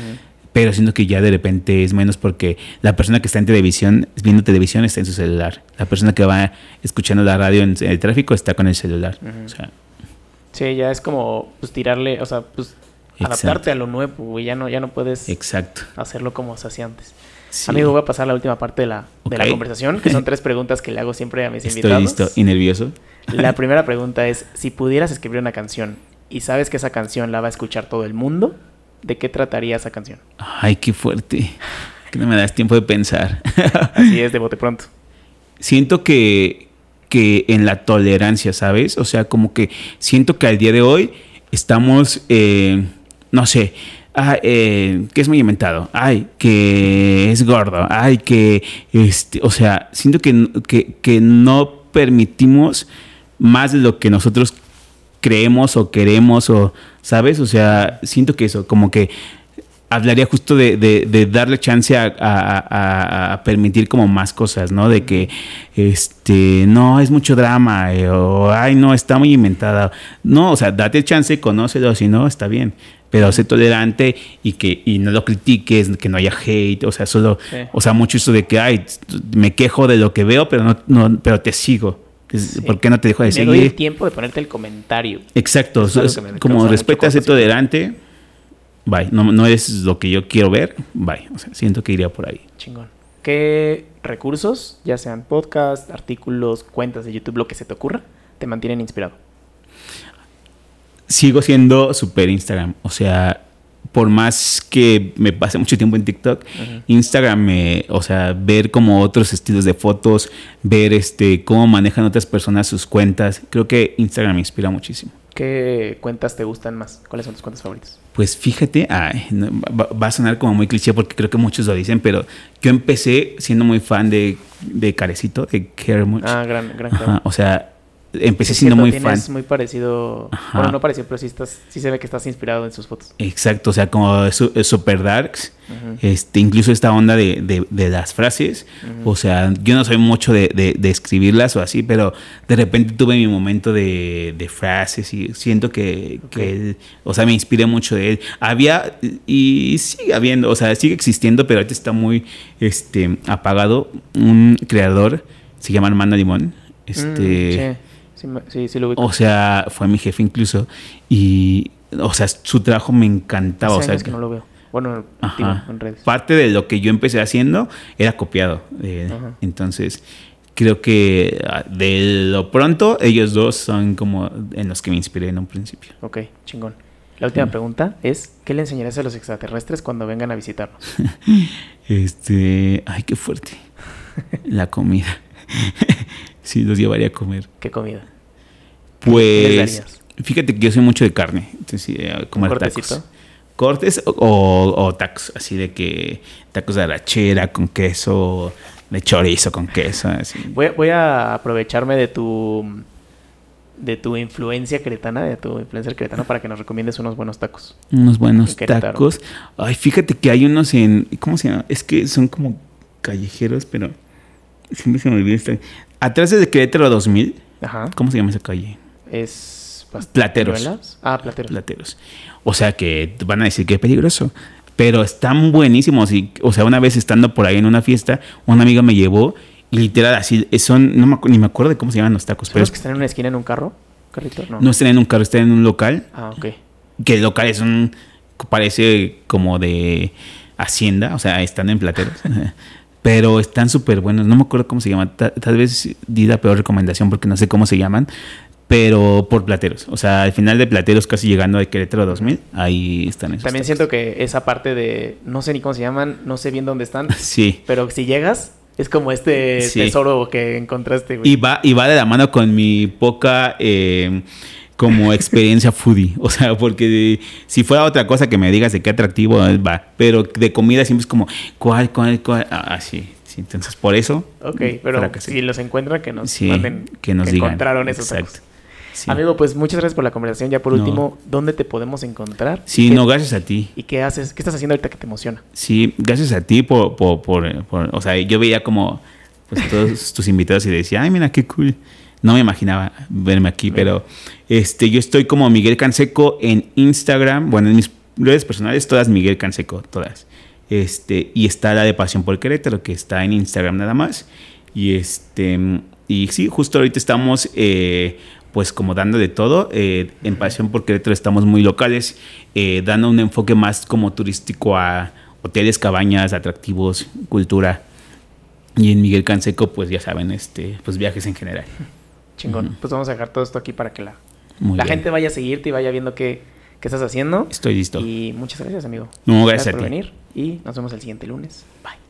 Pero siento que ya de repente es menos porque la persona que está en televisión, viendo televisión, está en su celular. La persona que va escuchando la radio en, el tráfico está con el celular. Ujú. O sea, Sí, ya es como pues tirarle, o sea, pues Exacto. adaptarte a lo nuevo, güey. Ya no, ya no puedes exacto. hacerlo como se hacía antes. Sí. Amigo, voy a pasar a la última parte de la, de la conversación, que son tres preguntas que le hago siempre a mis Estoy invitados. listo y nervioso. La primera pregunta es, si pudieras escribir una canción y sabes que esa canción la va a escuchar todo el mundo, ¿de qué trataría esa canción? Ay, qué fuerte. Que no me das tiempo de pensar. Así es, de bote pronto. siento que, que en la tolerancia, ¿sabes? O sea, como que siento que al día de hoy estamos, eh, no sé, ah, eh, que es muy inventado, ay, que es gordo, ay, que, este, o sea, siento que, que, que no permitimos más de lo que nosotros creemos o queremos o, ¿sabes? O sea, siento que eso, como que hablaría justo de, de- de darle chance a, a- permitir como más cosas, ¿no? De que, este, no, es mucho drama, eh, o, ay, no, está muy inventada. No, o sea, date chance, conócelo, si no, está bien. Pero sé tolerante y que y no lo critiques, que no haya hate, o sea, solo, Sí. o sea, mucho eso de que, ay, me quejo de lo que veo, pero no, no pero te sigo. Sí. ¿Por qué no te dejo de Me doy el seguir? tiempo de ponerte el comentario. Exacto, Eso es me como causa mucho respeta, sé conflicto. tolerante, bye. No, no es lo que yo quiero ver, bye. O sea, siento que iría por ahí. Chingón. ¿Qué recursos, ya sean podcast, artículos, cuentas de YouTube, lo que se te ocurra, te mantienen inspirado? Sigo siendo super Instagram, o sea, por más que me pase mucho tiempo en TikTok. Instagram me, o sea, ver como otros estilos de fotos, ver este cómo manejan otras personas sus cuentas, creo que Instagram me inspira muchísimo. ¿Qué cuentas te gustan más? ¿Cuáles son tus cuentas favoritas? Pues fíjate, ay, no, va, va a sonar como muy cliché porque creo que muchos lo dicen, pero yo empecé siendo muy fan de, de Carecito, de Care Much. Ah, gran, gran Ajá, o sea, empecé Es siendo muy fan. tienes muy parecido. Ajá. Bueno, no parecido, pero sí, estás, sí se ve que estás inspirado en sus fotos. Exacto, o sea, como su- super darks, este, incluso esta onda de, de- de las frases, o sea, yo no soy mucho de, de- escribirlas o así, pero de repente tuve mi momento de, de frases y siento que, que él- o sea, me inspiré mucho de él. Había, y sigue habiendo, o sea, sigue existiendo, pero ahorita está muy este, apagado, un creador, se llama Armando Limón, este... Mm, sí, sí, lo ubico. O sea, fue mi jefe incluso. Y, o sea, su trabajo me encantaba. Hace O sea, años que no lo veo. Bueno, ajá. en redes. parte de lo que yo empecé haciendo era copiado. Ajá. entonces, creo que ah, de lo pronto, ellos dos son como en los que me inspiré en un principio. Ok, chingón. La última Sí. pregunta es, ¿qué le enseñarás a los extraterrestres cuando vengan a visitarnos? Este, ay, qué fuerte. La comida. sí, los llevaría a comer. ¿Qué comida? ¿Qué les Pues, fíjate que yo soy mucho de carne. Entonces, eh, cortecito? tacos. Cortes o, tacos, así de que tacos de arachera con queso, de chorizo con queso, así. Voy, voy a aprovecharme de tu de tu influencia cretana, de tu influencer cretano para que nos recomiendes unos buenos tacos. Unos buenos tacos. Ay, fíjate que hay unos en. ¿Cómo se llama? Es que son como callejeros, pero. Siempre se me olvida esta. Atrás de Querétaro 2000. Ajá. ¿Cómo se llama esa calle? Es Plateros. Ah, plateros. Plateros. O sea que van a decir que es peligroso. Pero están buenísimos. Y, o sea, una vez estando por ahí en una fiesta, una amiga me llevó. Y literal, así son. No me, ni me acuerdo de cómo se llaman los tacos. ¿Son Pero los es- que están en una esquina en un carro? ¿Carrito? No. no están en un carro, están en un local. Ah, ok. que el local es un parece como de hacienda, o sea, están en plateros. Pero están súper buenos. No me acuerdo cómo se llaman. Ta- Tal, vez di la peor recomendación porque no sé cómo se llaman. Pero por plateros. O sea, al final de plateros, casi llegando a Querétaro 2000, ahí están esos. También tacos. siento que esa parte de no sé ni cómo se llaman, no sé bien dónde están, Sí. pero si llegas es como este Sí. tesoro que encontraste, güey. Y va, y va de la mano con mi poca eh, como experiencia foodie. O sea, porque si fuera otra cosa que me digas de qué atractivo va. Pero de comida siempre es como, ¿cuál, cuál, cuál? Ah, sí. Entonces, por eso. Ok, pero fracasé. si los encuentran que nos Sí, manden que nos digan. encontraron esos Exacto. tacos. Sí. Amigo, pues muchas gracias por la conversación. Ya por No. último, ¿dónde te podemos encontrar? Sí, ¿Qué- no, gracias a ti. ¿Y qué haces? ¿Qué estás haciendo ahorita que te emociona? Sí, gracias a ti por, por, por- por- o sea, yo veía como pues, todos tus invitados y decía, ay, mira, qué cool. No me imaginaba verme aquí, pero este, yo estoy como Miguel Canseco en Instagram, bueno, en mis redes personales, todas Miguel Canseco, todas. Este, y está la de Pasión por Querétaro, que está en Instagram nada más. Y este, y sí, justo ahorita estamos eh, pues como dando de todo. eh, en Pasión por Querétaro estamos muy locales, eh, dando un enfoque más como turístico a hoteles, cabañas, atractivos, cultura. Y en Miguel Canseco, pues ya saben, este, pues viajes en general. Chingón. Pues vamos a dejar todo esto aquí para que la, Muy la bien. gente vaya a seguirte y vaya viendo qué, qué estás haciendo. Estoy listo. Y muchas gracias, amigo. No, gracias a por ti. venir. Y nos vemos el siguiente lunes. Bye.